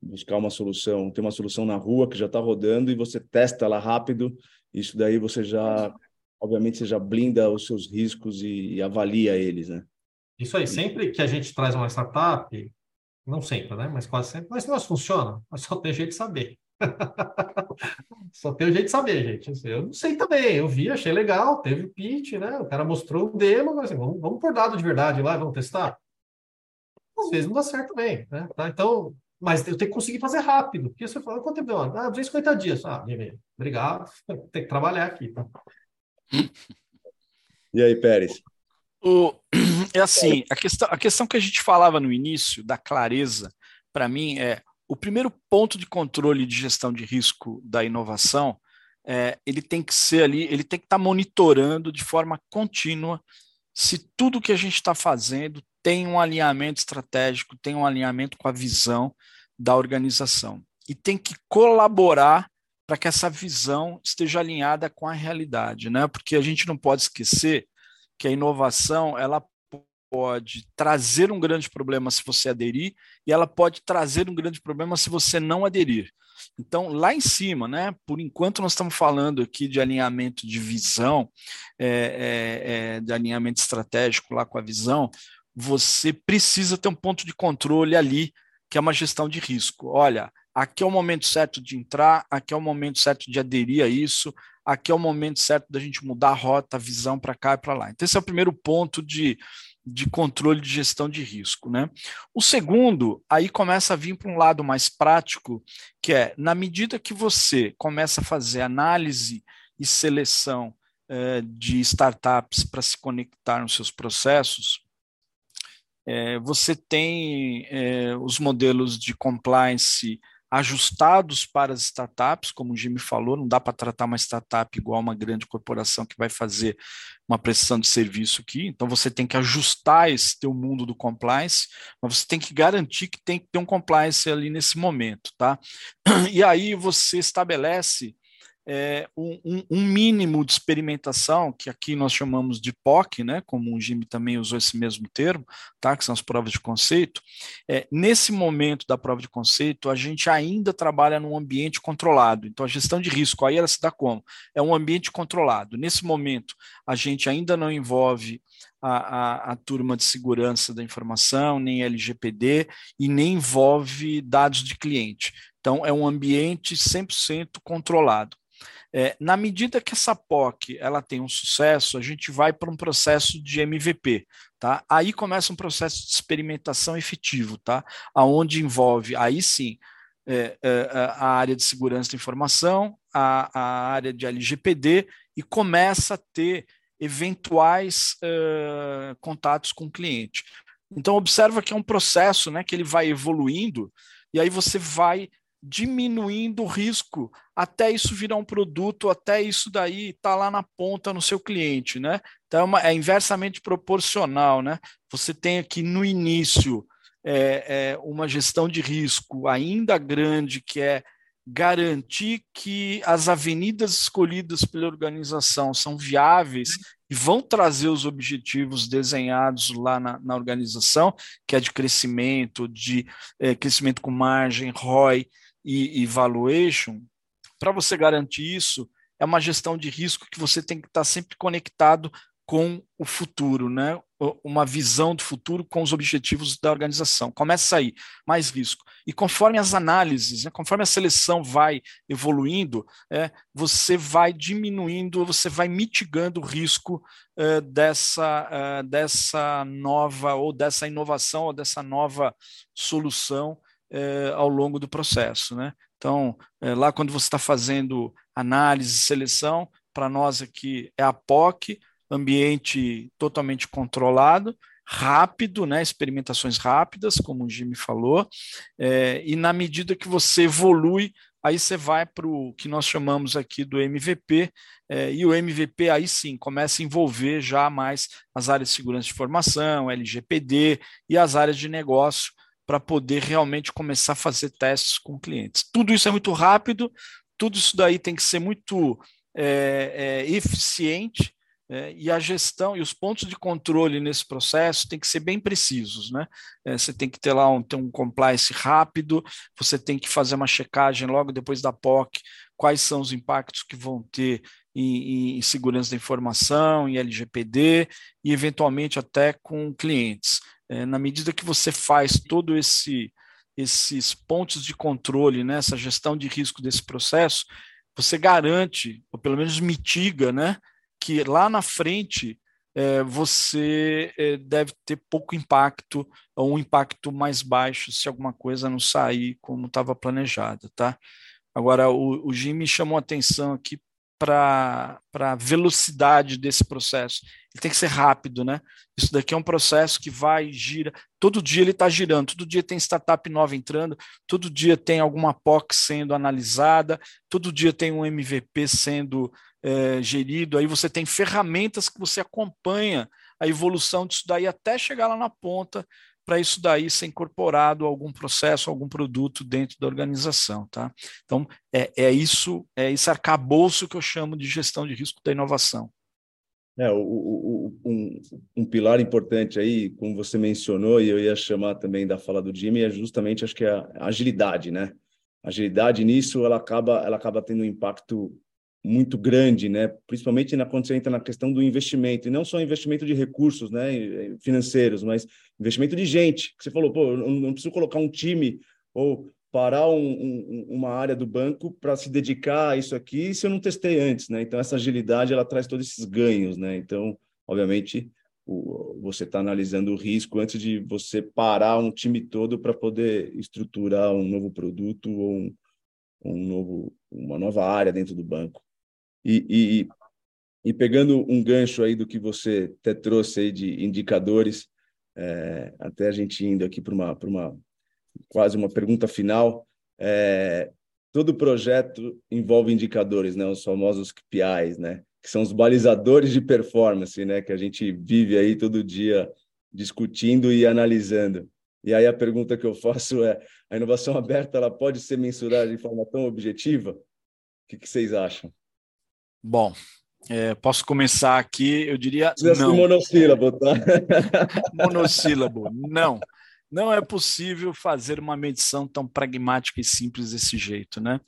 buscar uma solução, ter uma solução na rua que já está rodando e você testa ela rápido. Isso daí você já, obviamente, você já blinda os seus riscos e, e avalia eles, né? Isso aí. Sempre que a gente traz uma startup, não sempre, né? Mas quase sempre, mas negócio funciona, mas só tem jeito de saber. só tem o jeito de saber, gente. Eu não sei também. Eu vi, achei legal, teve pitch, né? O cara mostrou o demo, mas assim, vamos, vamos por dado de verdade lá, vamos testar. Às vezes não dá certo também, né? Tá? Então, mas eu tenho que conseguir fazer rápido. Porque você fala, quanto tempo demora? Ah, 250 dias. Ah, obrigado, tem que trabalhar aqui. Tá? E aí, Pérez? O, é assim, a questão, a questão que a gente falava no início, da clareza, para mim, é o primeiro ponto de controle de gestão de risco da inovação, é, ele tem que ser ali, ele tem que estar tá monitorando de forma contínua se tudo que a gente está fazendo tem um alinhamento estratégico, tem um alinhamento com a visão da organização. E tem que colaborar para que essa visão esteja alinhada com a realidade, né? Porque a gente não pode esquecer que a inovação ela pode trazer um grande problema se você aderir e ela pode trazer um grande problema se você não aderir. Então, lá em cima, né, por enquanto nós estamos falando aqui de alinhamento de visão, é, é, é, de alinhamento estratégico lá com a visão, você precisa ter um ponto de controle ali, que é uma gestão de risco. Olha, aqui é o momento certo de entrar, aqui é o momento certo de aderir a isso, aqui é o momento certo da gente mudar a rota, a visão para cá e para lá. Então, esse é o primeiro ponto de, de controle de gestão de risco. Né? O segundo, aí começa a vir para um lado mais prático, que é, na medida que você começa a fazer análise e seleção eh, de startups para se conectar nos seus processos, é, você tem é, os modelos de compliance ajustados para as startups, como o Jimmy falou, não dá para tratar uma startup igual uma grande corporação que vai fazer uma prestação de serviço aqui, então você tem que ajustar esse teu mundo do compliance, mas você tem que garantir que tem que ter um compliance ali nesse momento, tá? E aí você estabelece é, um, um, mínimo de experimentação, que aqui nós chamamos de POC, né, como o Jimmy também usou esse mesmo termo, tá, que são as provas de conceito. É, nesse momento da prova de conceito, a gente ainda trabalha num ambiente controlado. Então, a gestão de risco, aí ela se dá como? É um ambiente controlado. Nesse momento, a gente ainda não envolve a, a, a, turma de segurança da informação, nem LGPD, e nem envolve dados de cliente. Então, é um ambiente 100% controlado. É, na medida que essa POC ela tem um sucesso, a gente vai para um processo de MVP, tá? Aí começa um processo de experimentação efetivo, tá? Aonde envolve, aí sim, é, é, a área de segurança da informação, a, a, área de LGPD e começa a ter eventuais uh, contatos com o cliente. Então observa que é um processo, né, que ele vai evoluindo e aí você vai diminuindo o risco até isso virar um produto, até isso daí estar tá lá na ponta no seu cliente, né? Então é, uma, é inversamente proporcional, né? Você tem aqui no início é, é uma gestão de risco ainda grande, que é garantir que as avenidas escolhidas pela organização são viáveis e vão trazer os objetivos desenhados lá na, na organização, que é de crescimento, de é, crescimento com margem, ROI, e, valuation, para você garantir isso, é uma gestão de risco que você tem que estar sempre conectado com o futuro, né? uma visão do futuro com os objetivos da organização. Começa aí, mais risco. E conforme as análises, né, conforme a seleção vai evoluindo, é, você vai diminuindo, você vai mitigando o risco é, dessa, é, dessa nova, ou dessa inovação, ou dessa nova solução é, ao longo do processo. Né? Então, é, lá quando você está fazendo análise, seleção, para nós aqui é a POC, ambiente totalmente controlado, rápido, né, experimentações rápidas, como o Jimmy falou, é, e na medida que você evolui, aí você vai para o que nós chamamos aqui do MVP, é, e o MVP aí sim começa a envolver já mais as áreas de segurança de informação, LGPD e as áreas de negócio, para poder realmente começar a fazer testes com clientes. Tudo isso é muito rápido, tudo isso daí tem que ser muito é, é, eficiente, é, e a gestão e os pontos de controle nesse processo tem que ser bem precisos. Né? É, você tem que ter lá um, ter um compliance rápido, você tem que fazer uma checagem logo depois da POC, quais são os impactos que vão ter em, em segurança da informação, em LGPD e eventualmente até com clientes. É, na medida que você faz todo esse esses pontos de controle, né, essa gestão de risco desse processo, você garante, ou pelo menos mitiga, né, que lá na frente é, você é, deve ter pouco impacto ou um impacto mais baixo se alguma coisa não sair como estava planejada, tá? Agora, o, o Jimmy chamou atenção aqui para a velocidade desse processo. Ele tem que ser rápido, né? Isso daqui é um processo que vai, gira. Todo dia ele está girando, todo dia tem startup nova entrando, todo dia tem alguma POC sendo analisada, todo dia tem um MVP sendo é, gerido. Aí você tem ferramentas que você acompanha a evolução disso daí até chegar lá na ponta para isso daí ser incorporado a algum processo, algum produto dentro da organização, tá? Então, é, é isso, é esse arcabouço que eu chamo de gestão de risco da inovação. É, o, o, um, um, pilar importante aí, como você mencionou, e eu ia chamar também da fala do Jimmy, é justamente, acho que é a agilidade, né? A agilidade nisso, ela acaba, ela acaba tendo um impacto muito grande, né? Principalmente na, quando você entra na questão do investimento, e não só investimento de recursos, né, financeiros, mas investimento de gente. Você falou, pô, eu não preciso colocar um time ou parar um, um, uma área do banco para se dedicar a isso aqui se eu não testei antes, né? Então essa agilidade ela traz todos esses ganhos, né? Então, obviamente, o, você está analisando o risco antes de você parar um time todo para poder estruturar um novo produto ou um, um novo, uma nova área dentro do banco. E, e, e pegando um gancho aí do que você até trouxe aí de indicadores, é, até a gente indo aqui para uma, uma quase uma pergunta final, é, todo projeto envolve indicadores, né, os famosos KPIs, né, que são os balizadores de performance, né, que a gente vive aí todo dia discutindo e analisando. E aí a pergunta que eu faço é: a inovação aberta ela pode ser mensurada de forma tão objetiva? O que, que vocês acham? Bom, é, posso começar aqui, eu diria não. monossílabo, tá? monossílabo, não. Não é possível fazer uma medição tão pragmática e simples desse jeito, né?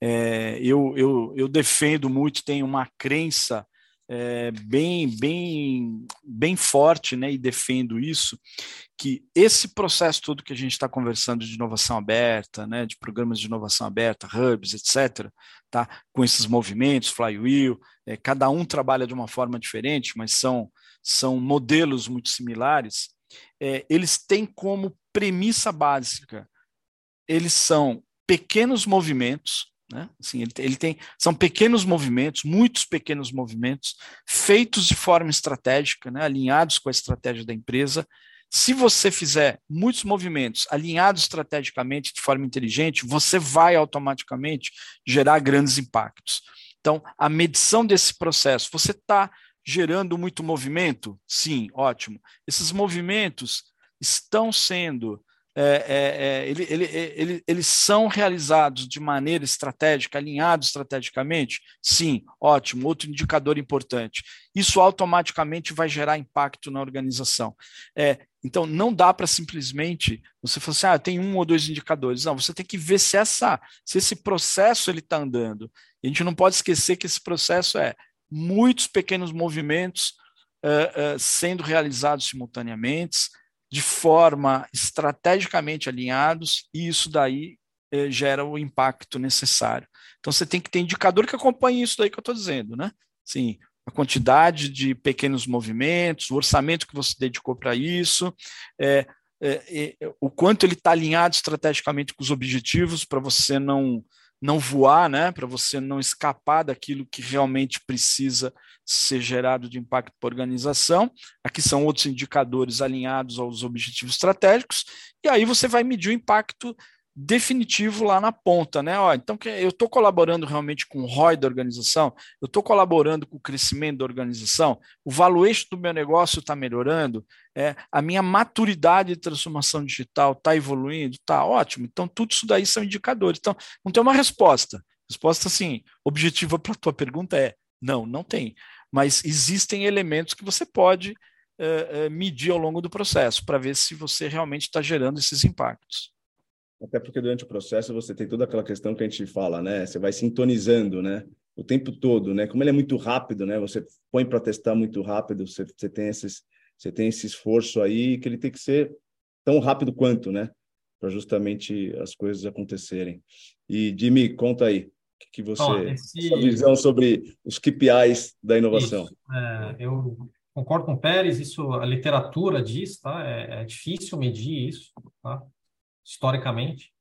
É, eu, eu, eu defendo muito, tenho uma crença é, bem, bem, bem forte, né, e defendo isso, que esse processo todo que a gente está conversando de inovação aberta, né, de programas de inovação aberta, hubs, etc., tá, com esses movimentos, flywheel, é, cada um trabalha de uma forma diferente, mas são, são modelos muito similares, é, eles têm como premissa básica, eles são pequenos movimentos né? Assim, ele, ele tem, são pequenos movimentos, muitos pequenos movimentos, feitos de forma estratégica, né? alinhados com a estratégia da empresa. Se você fizer muitos movimentos alinhados estrategicamente de forma inteligente, você vai automaticamente gerar grandes impactos. Então, a medição desse processo, você está gerando muito movimento? Sim, ótimo. Esses movimentos estão sendo é, é, é, ele, ele, ele, eles são realizados de maneira estratégica, alinhados estrategicamente? Sim, ótimo. Outro indicador importante. Isso automaticamente vai gerar impacto na organização. É, então, não dá para simplesmente você falar assim, ah, tem um ou dois indicadores. Não, você tem que ver se, essa, se esse processo está andando. E a gente não pode esquecer que esse processo é muitos pequenos movimentos uh, uh, sendo realizados simultaneamente, de forma estrategicamente alinhados, e isso daí uh, gera o impacto necessário. Então você tem que ter indicador que acompanhe isso daí que eu estou dizendo, né? Sim, a quantidade de pequenos movimentos, o orçamento que você dedicou para isso, é, é, é, o quanto ele está alinhado estrategicamente com os objetivos para você não não voar, né, para você não escapar daquilo que realmente precisa ser gerado de impacto para a organização. Aqui são outros indicadores alinhados aos objetivos estratégicos, e aí você vai medir o impacto definitivo lá na ponta, né? Ó, então eu estou colaborando realmente com o ROI da organização, eu estou colaborando com o crescimento da organização, o valuation do meu negócio está melhorando, é, a minha maturidade de transformação digital está evoluindo, está ótimo. Então tudo isso daí são indicadores. Então não tem uma resposta. Resposta assim, objetiva para a tua pergunta é não, não tem. Mas existem elementos que você pode é, é, medir ao longo do processo para ver se você realmente está gerando esses impactos. Até porque durante o processo você tem toda aquela questão que a gente fala, né? Você vai sintonizando, né? O tempo todo, né? Como ele é muito rápido, né? Você põe para testar muito rápido, você, você tem esses, você tem esse esforço aí que ele tem que ser tão rápido quanto, né? Para justamente as coisas acontecerem. E Jimmy, conta aí, que, que você, Ó, esse... sua visão sobre os KPIs da inovação. É, eu concordo com o Pérez, isso a literatura diz, tá? É, é difícil medir isso, tá? Historicamente.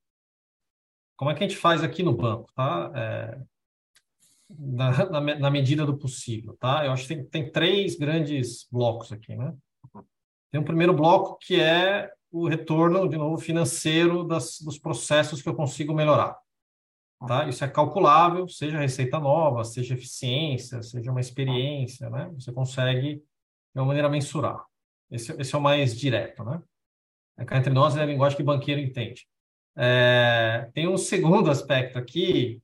Como é que a gente faz aqui no banco, tá? É, na, na, na, medida do possível, tá? Eu acho que tem, tem três grandes blocos aqui, né? Tem um primeiro bloco que é o retorno, de novo, financeiro das, dos processos que eu consigo melhorar. Tá? Isso é calculável, seja receita nova, seja eficiência, seja uma experiência, né? Você consegue, de uma maneira, mensurar. Esse, esse é o mais direto, né? É cá entre nós é a linguagem que banqueiro entende. É, tem um segundo aspecto aqui,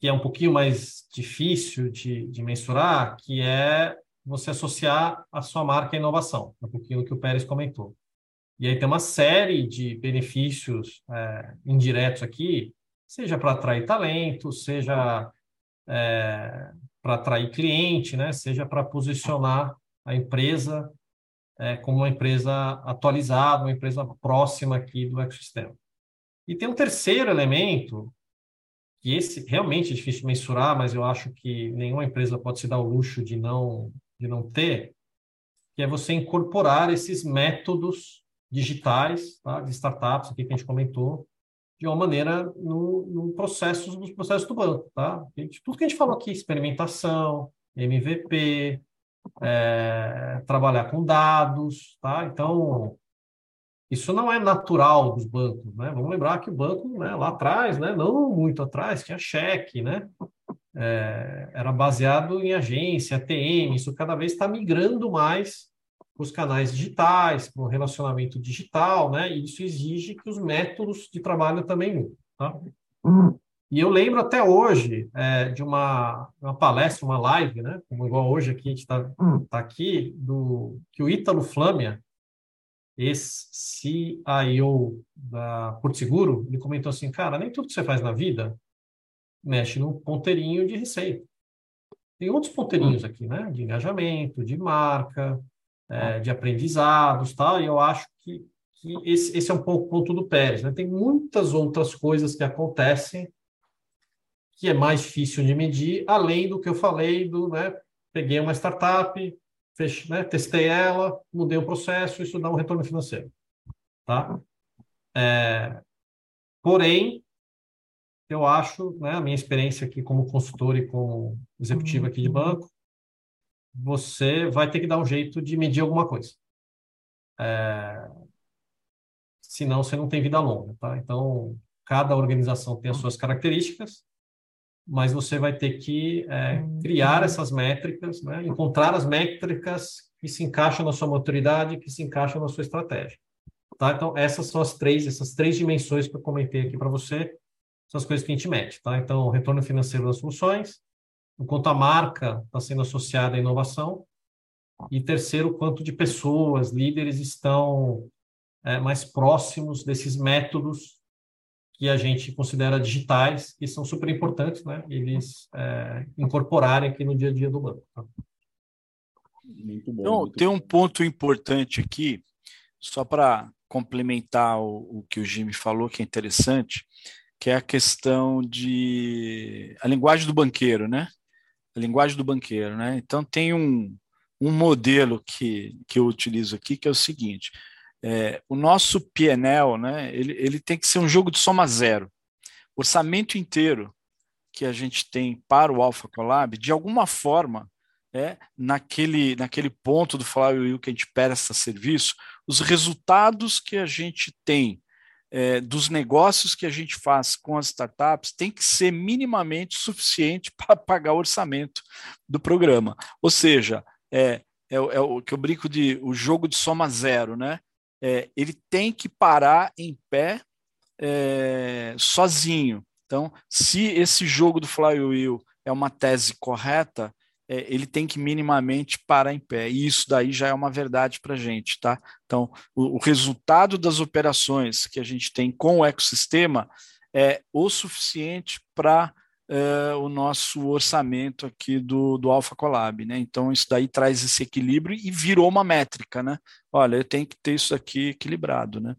que é um pouquinho mais difícil de, de mensurar, que é você associar a sua marca à inovação, um pouquinho que o Pérez comentou. E aí tem uma série de benefícios é, indiretos aqui, seja para atrair talento, seja é, para atrair cliente, né? seja para posicionar a empresa é, como uma empresa atualizada, uma empresa próxima aqui do ecossistema. E tem um terceiro elemento, que esse realmente é difícil de mensurar, mas eu acho que nenhuma empresa pode se dar o luxo de não, de não ter, que é você incorporar esses métodos digitais, tá, de startups, aqui que a gente comentou, de uma maneira no, no processo, nos processos do banco. Tá? Tudo que a gente falou aqui, experimentação, MVP, é, trabalhar com dados, tá? Então, isso não é natural dos bancos, né? Vamos lembrar que o banco, né, lá atrás, né, não muito atrás, tinha cheque, né? É, era baseado em agência, ATM, isso cada vez está migrando mais para os canais digitais, para o relacionamento digital, né? E isso exige que os métodos de trabalho também mudem, tá? E eu lembro até hoje é, de uma, uma palestra, uma live, né? Como igual hoje aqui, a gente está hum. tá aqui, do, que o Ítalo Flâmia, ex-CIO da Porto Seguro, ele comentou assim, cara, nem tudo que você faz na vida mexe no ponteirinho de receita. Tem outros ponteirinhos hum. aqui, né? De engajamento, de marca, é, de aprendizados, tal. E eu acho que, que esse, esse é um pouco o ponto do Pérez, né? Tem muitas outras coisas que acontecem que é mais difícil de medir, além do que eu falei do, né, peguei uma startup, fech, né, testei ela, mudei o processo, isso dá um retorno financeiro, tá? É, porém, eu acho, né, a minha experiência aqui como consultor e como executivo aqui de banco, você vai ter que dar um jeito de medir alguma coisa. É, senão você não tem vida longa, tá? Então, cada organização tem as suas características, mas você vai ter que é, criar essas métricas, né? encontrar as métricas que se encaixam na sua maturidade, que se encaixam na sua estratégia. Tá? Então, essas são as três, essas três dimensões que eu comentei aqui para você, são as coisas que a gente mede. Tá? Então, o retorno financeiro das soluções, o quanto a marca está sendo associada à inovação, e terceiro, o quanto de pessoas, líderes estão é, mais próximos desses métodos que a gente considera digitais e são super importantes, né? Eles é, incorporarem aqui no dia a dia do banco. Tá? Muito bom. Então, muito tem bom. um ponto importante aqui, só para complementar o, o, que o Jimmy falou, que é interessante, que é a questão de a linguagem do banqueiro, né? A linguagem do banqueiro, né? Então tem um, um modelo que, que eu utilizo aqui que é o seguinte: é, o nosso PNL, né? Ele, ele tem que ser um jogo de soma zero. O orçamento inteiro que a gente tem para o Alpha Collab, de alguma forma, é naquele, naquele ponto do Flywheel que a gente presta serviço, os resultados que a gente tem é, dos negócios que a gente faz com as startups tem que ser minimamente suficiente para pagar o orçamento do programa. Ou seja, é, é, é, o que eu brinco de o jogo de soma zero, né? É, ele tem que parar em pé é, sozinho. Então, se esse jogo do flywheel é uma tese correta, é, ele tem que minimamente parar em pé. E isso daí já é uma verdade para a gente, tá? Então, o, o, resultado das operações que a gente tem com o ecossistema é o suficiente para é, o nosso orçamento aqui do, do Alpha Collab, né? Então, isso daí traz esse equilíbrio e virou uma métrica, né? Olha, eu tenho que ter isso aqui equilibrado, né?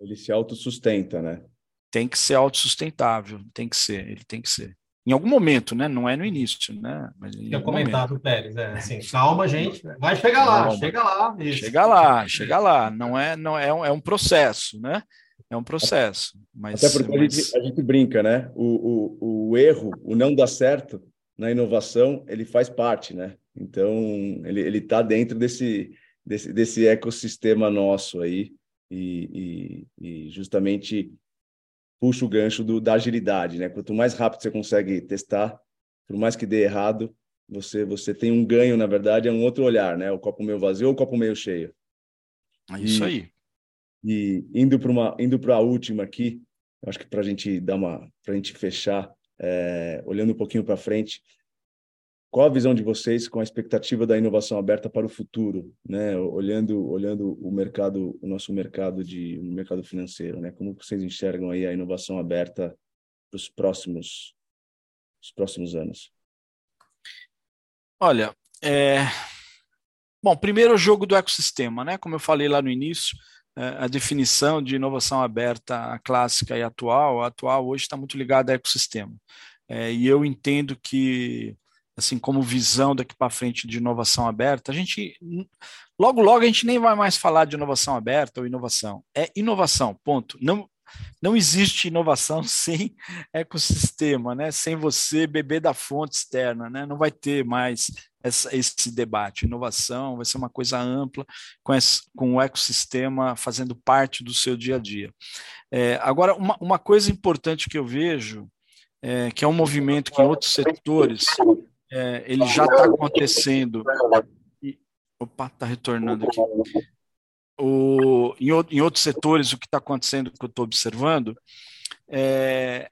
Ele se autossustenta, né? Tem que ser autossustentável, tem que ser, ele tem que ser em algum momento, né? Não é no início, né? Mas Tinha comentado, momento. Pérez, é assim, calma, gente, vai chegar lá, calma. chega lá. Isso. Chega lá, chega lá. Não é, não é, um, é um processo, né? É um processo. Mas, Até porque mas... a, gente, a, gente, brinca, né? O, o, o erro, o não dar certo na inovação, ele faz parte, né? Então, ele ele está dentro desse, desse, desse ecossistema nosso aí e, e, e justamente puxa o gancho do, da agilidade, né? Quanto mais rápido você consegue testar, por mais que dê errado, você você tem um ganho, na verdade, é um outro olhar, né? O copo meio vazio ou o copo meio cheio. É isso e, aí. E indo para uma indo para a última aqui, acho que para a gente dar uma para a gente fechar, é, olhando um pouquinho para frente, qual a visão de vocês com a expectativa da inovação aberta para o futuro, né? Olhando, olhando o mercado, o nosso mercado de o mercado financeiro, né? Como vocês enxergam aí a inovação aberta para os próximos, os próximos anos? Olha, é... bom, primeiro o jogo do ecossistema, né? Como eu falei lá no início, a definição de inovação aberta, clássica e atual, a atual hoje está muito ligada ao ecossistema. É, e eu entendo que assim como visão daqui para frente de inovação aberta, a gente logo logo a gente nem vai mais falar de inovação aberta ou inovação. É inovação, ponto. Não não existe inovação sem ecossistema, né? Sem você beber da fonte externa, né? Não vai ter mais essa, esse debate. Inovação vai ser uma coisa ampla com, esse, com o ecossistema fazendo parte do seu dia a dia. É, agora, uma, uma coisa importante que eu vejo é, que é um movimento que em outros setores é, ele já está acontecendo. E, opa, está retornando aqui. O, em, em outros setores, o que está acontecendo, que eu estou observando, é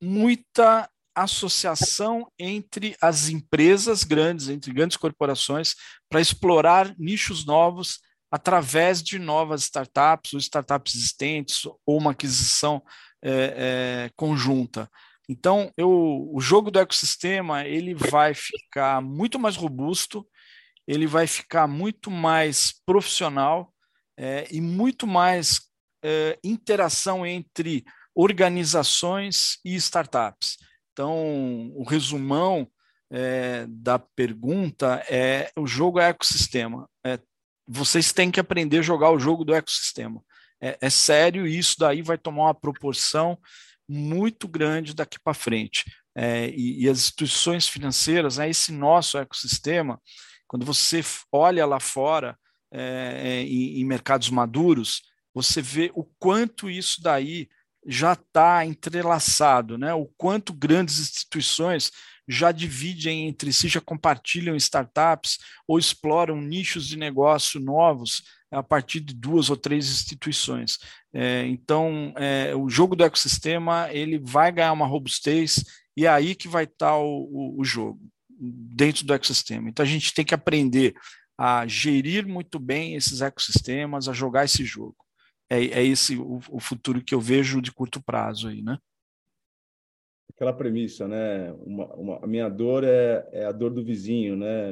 muita associação entre as empresas grandes, entre grandes corporações, para explorar nichos novos através de novas startups, ou startups existentes, ou uma aquisição é, é, conjunta. Então, eu, o jogo do ecossistema ele vai ficar muito mais robusto, ele vai ficar muito mais profissional é, e muito mais é, interação entre organizações e startups. Então, o resumão é, da pergunta é: o jogo é ecossistema. É, vocês têm que aprender a jogar o jogo do ecossistema. É, é sério, e isso daí vai tomar uma proporção muito grande daqui para frente. É, e, e, as instituições financeiras, né, esse nosso ecossistema, quando você olha lá fora é, em, em mercados maduros, você vê o quanto isso daí já está entrelaçado, né? o quanto grandes instituições já dividem entre si, já compartilham startups ou exploram nichos de negócio novos a partir de duas ou três instituições. É, então, é, o jogo do ecossistema ele vai ganhar uma robustez e é aí que vai estar o, o, o jogo dentro do ecossistema. Então, a gente tem que aprender a gerir muito bem esses ecossistemas, a jogar esse jogo. É, é esse o, o, futuro que eu vejo de curto prazo aí, né? aquela premissa, né? Uma, uma, a minha dor é, é a dor do vizinho, né?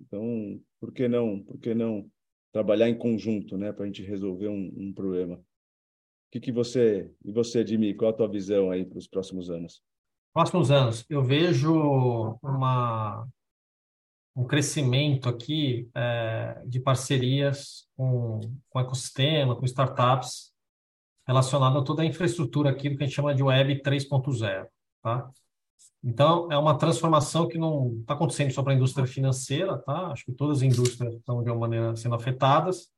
Então, por que não? Por que não trabalhar em conjunto, né? Para a gente resolver um, um problema. O que, que você e você, Jimmy, qual a tua visão aí para os próximos anos? Próximos anos, eu vejo uma um crescimento aqui é, de parcerias com, com ecossistema, com startups, relacionado a toda a infraestrutura aqui do que a gente chama de Web 3.0. Tá? Então, é uma transformação que não está acontecendo só para a indústria financeira, tá? Acho que todas as indústrias estão, de alguma maneira, sendo afetadas.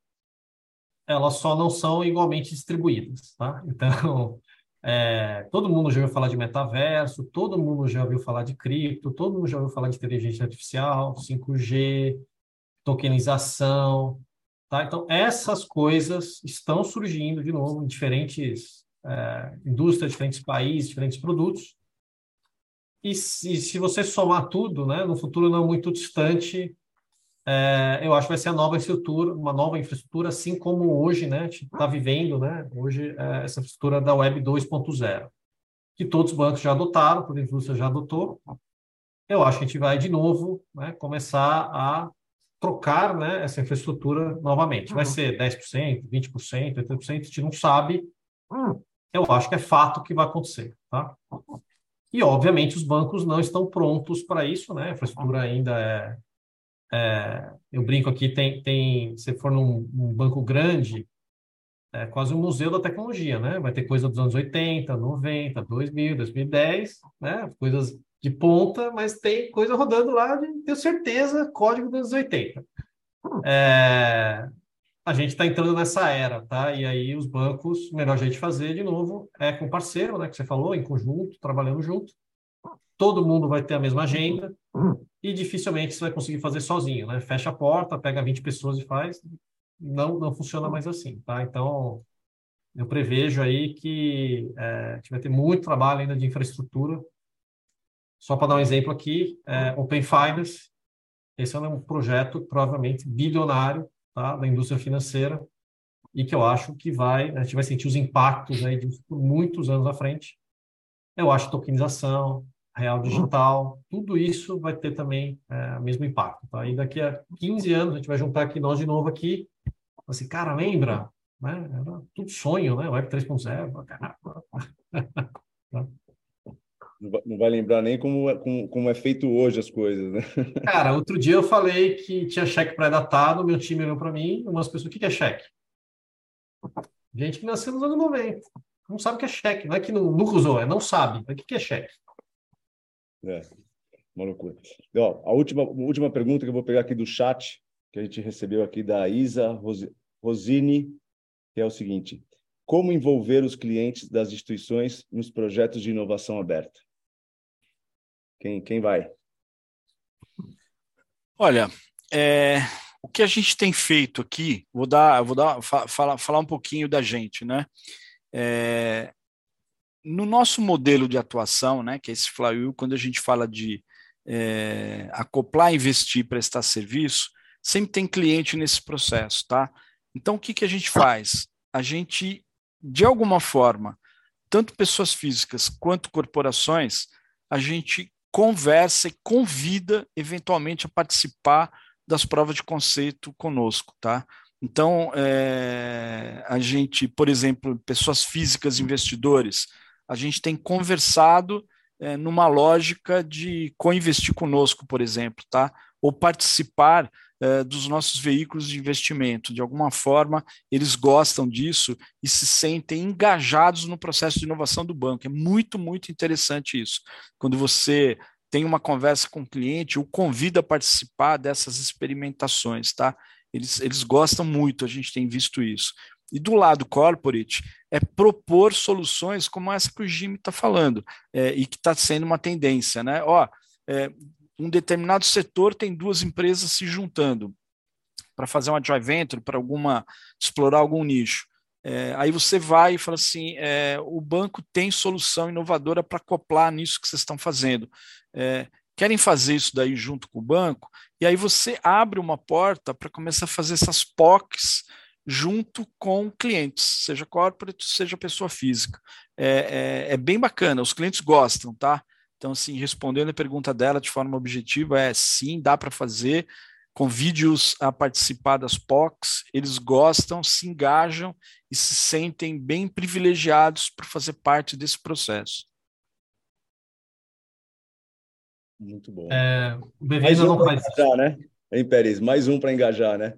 Elas só não são igualmente distribuídas, tá? Então, é, todo mundo já ouviu falar de metaverso, todo mundo já ouviu falar de cripto, todo mundo já ouviu falar de inteligência artificial, 5G, tokenização, tá? Então, essas coisas estão surgindo de novo em diferentes é, indústrias, diferentes países, diferentes produtos, e se, se você somar tudo, né, no futuro não muito distante, é, eu acho que vai ser a nova infraestrutura, uma nova infraestrutura, assim como hoje, né, a gente está vivendo, né, hoje é essa infraestrutura da Web 2.0, que todos os bancos já adotaram, toda a indústria já adotou. Eu acho que a gente vai de novo, né, começar a trocar, né, essa infraestrutura novamente. Vai ser 10%, 20%, 80%, a gente não sabe. Eu acho que é fato que vai acontecer, tá? E, obviamente, os bancos não estão prontos para isso, né? A infraestrutura ainda é, é, eu brinco aqui, tem, tem se for num, num, banco grande, é quase um museu da tecnologia, né? Vai ter coisa dos anos 80, 90, 2000, 2010, né? Coisas de ponta, mas tem coisa rodando lá, de, tenho certeza, código dos anos 80. É, a gente está entrando nessa era, tá? E aí os bancos, melhor jeito de fazer, de novo, é com parceiro, né? Que você falou, em conjunto, trabalhando junto. Todo mundo vai ter a mesma agenda e dificilmente você vai conseguir fazer sozinho, né? Fecha a porta, pega 20 pessoas e faz. Não, não funciona mais assim, tá? Então, eu prevejo aí que é, a gente vai ter muito trabalho ainda de infraestrutura. Só para dar um exemplo aqui, é, Open Finance, esse é um projeto provavelmente bilionário tá, da indústria financeira e que eu acho que vai, a gente vai sentir os impactos aí disso por muitos anos à frente. Eu acho tokenização, real digital, tudo isso vai ter também é, o mesmo impacto. Tá? E daqui a 15 anos a gente vai juntar aqui nós de novo aqui, assim, cara, lembra? Né? Era tudo sonho, né? Web 3.0, caramba. Não vai lembrar nem como é, como, como é feito hoje as coisas, né? Cara, outro dia eu falei que tinha cheque pré-datado, meu time olhou para mim, umas pessoas, o que é cheque? Gente que nasceu nos anos 90, não sabe o que é cheque, não é que não, nunca usou, é não sabe, o que é cheque? É, uma loucura. E, ó, a última, última pergunta que eu vou pegar aqui do chat, que a gente recebeu aqui da Isa Rosini, que é o seguinte, como envolver os clientes das instituições nos projetos de inovação aberta? Quem, quem vai? Olha, é, o que a gente tem feito aqui, vou dar, vou dar, falar, falar um pouquinho da gente, né? É, no nosso modelo de atuação, né, que é esse flywheel, quando a gente fala de é, acoplar, investir, prestar serviço, sempre tem cliente nesse processo, tá? Então, o que, que a gente faz? A gente, de alguma forma, tanto pessoas físicas quanto corporações, a gente conversa e convida eventualmente a participar das provas de conceito conosco, tá? Então, é, a gente, por exemplo, pessoas físicas, investidores, a gente tem conversado é, numa lógica de co-investir conosco, por exemplo, tá? Ou participar é, dos nossos veículos de investimento. De alguma forma, eles gostam disso e se sentem engajados no processo de inovação do banco. É muito, muito interessante isso. Quando você tem uma conversa com o cliente, o convida a participar dessas experimentações, tá? Eles, eles gostam muito, a gente tem visto isso. E do lado corporate, é propor soluções como essa que o Jimmy está falando, é, e que está sendo uma tendência, né? Ó, é, um determinado setor tem duas empresas se juntando para fazer uma joint venture, para alguma explorar algum nicho. É, aí você vai e fala assim: é, o banco tem solução inovadora para acoplar nisso que vocês estão fazendo. É, querem fazer isso daí junto com o banco? E aí você abre uma porta para começar a fazer essas POCs junto com clientes, seja corporate, seja pessoa física. É, é, é, bem bacana, os clientes gostam, tá? Então, assim, respondendo a pergunta dela de forma objetiva, é sim, dá para fazer. Com vídeos a participar das POCs, eles gostam, se engajam e se sentem bem privilegiados por fazer parte desse processo. Muito bom. É, o BV ainda um não faz. Engajar, né? Hein, Pérez? Mais um para engajar, né?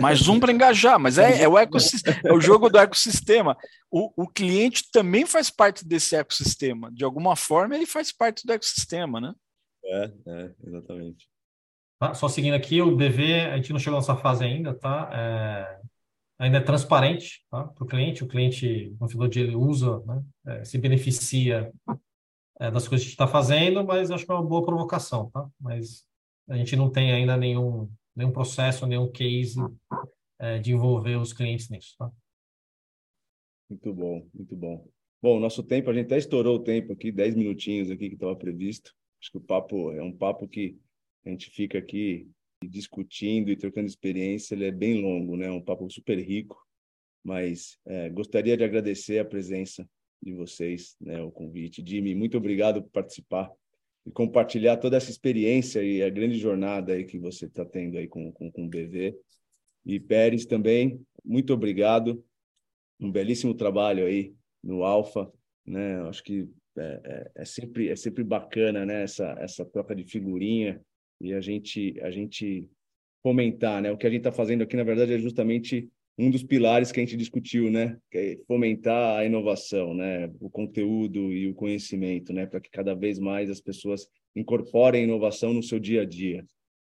Mais um para engajar, mas é, é, o ecossistema, é o jogo do ecossistema. O, o cliente também faz parte desse ecossistema. De alguma forma, ele faz parte do ecossistema, né? É, é exatamente. Tá, só seguindo aqui, o DV, a gente não chegou nessa fase ainda, tá? É, ainda é transparente tá? para o cliente. O cliente, no final do dia, ele usa, né? É, se beneficia é, das coisas que a gente está fazendo, mas acho que é uma boa provocação, tá? Mas a gente não tem ainda nenhum, nenhum processo, nenhum case é, de envolver os clientes nisso, tá? Muito bom, muito bom. Bom, nosso tempo, a gente até estourou o tempo aqui, 10 minutinhos aqui que estava previsto. Acho que o papo é um papo que a gente fica aqui discutindo e trocando experiência, ele é bem longo, né? Um papo super rico, mas é, gostaria de agradecer a presença de vocês, né, o convite. Jimmy, muito obrigado por participar e compartilhar toda essa experiência e a grande jornada aí que você está tendo aí com, com, com o BV. E Pérez também, muito obrigado. Um belíssimo trabalho aí no Alfa, né? Acho que é, é, é, sempre é sempre bacana, né? Essa essa troca de figurinha e a gente a gente comentar, né? O que a gente está fazendo aqui, na verdade, é justamente um dos pilares que a gente discutiu, né, é fomentar a inovação, né, o conteúdo e o conhecimento, né, para que cada vez mais as pessoas incorporem inovação no seu dia a dia.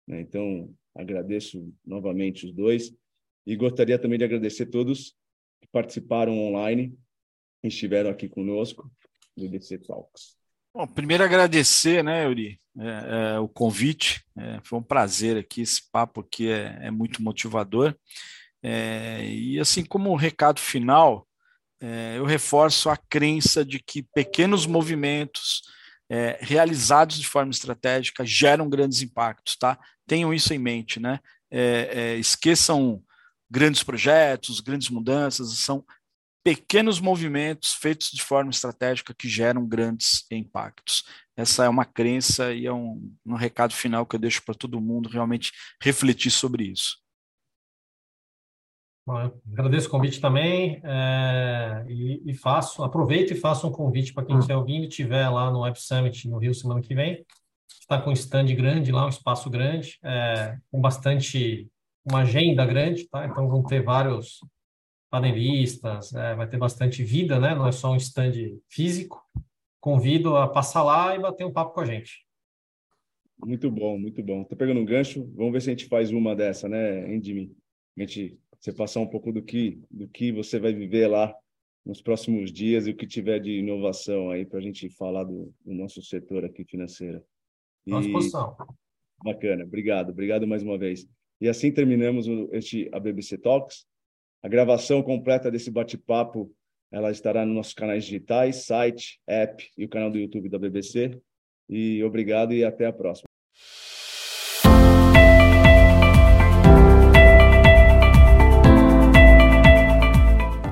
Né? Então, agradeço novamente os dois e gostaria também de agradecer todos que participaram online e estiveram aqui conosco no DC Talks. Bom, primeiro agradecer, né, Yuri, é, é, o convite. É, foi um prazer aqui, esse papo aqui é, é muito motivador. É, e assim como recado final, é, eu reforço a crença de que pequenos movimentos é, realizados de forma estratégica geram grandes impactos, tá? Tenham isso em mente, né? É, é, esqueçam grandes projetos, grandes mudanças, são pequenos movimentos feitos de forma estratégica que geram grandes impactos. Essa é uma crença e é um, um recado final que eu deixo para todo mundo realmente refletir sobre isso. Bom, agradeço o convite também é, e, e, faço, aproveito e faço um convite para quem hum. estiver ouvindo e estiver lá no Web Summit no Rio semana que vem. Está com um stand grande lá, um espaço grande, é, com bastante, uma agenda grande, tá? Então vão ter vários panelistas, é, vai ter bastante vida, né? Não é só um stand físico. Convido a passar lá e bater um papo com a gente. Muito bom, muito bom. Estou pegando um gancho. Vamos ver se a gente faz uma dessa, né, Jimmy? A gente você passar um pouco do que do que você vai viver lá nos próximos dias e o que tiver de inovação aí para a gente falar do, do, nosso setor aqui financeiro. À disposição. Bacana, obrigado, obrigado mais uma vez. E assim terminamos este a BBC Talks. A gravação completa desse bate-papo ela estará nos nossos canais digitais, site, app e o canal do YouTube da BBC. E obrigado e até a próxima.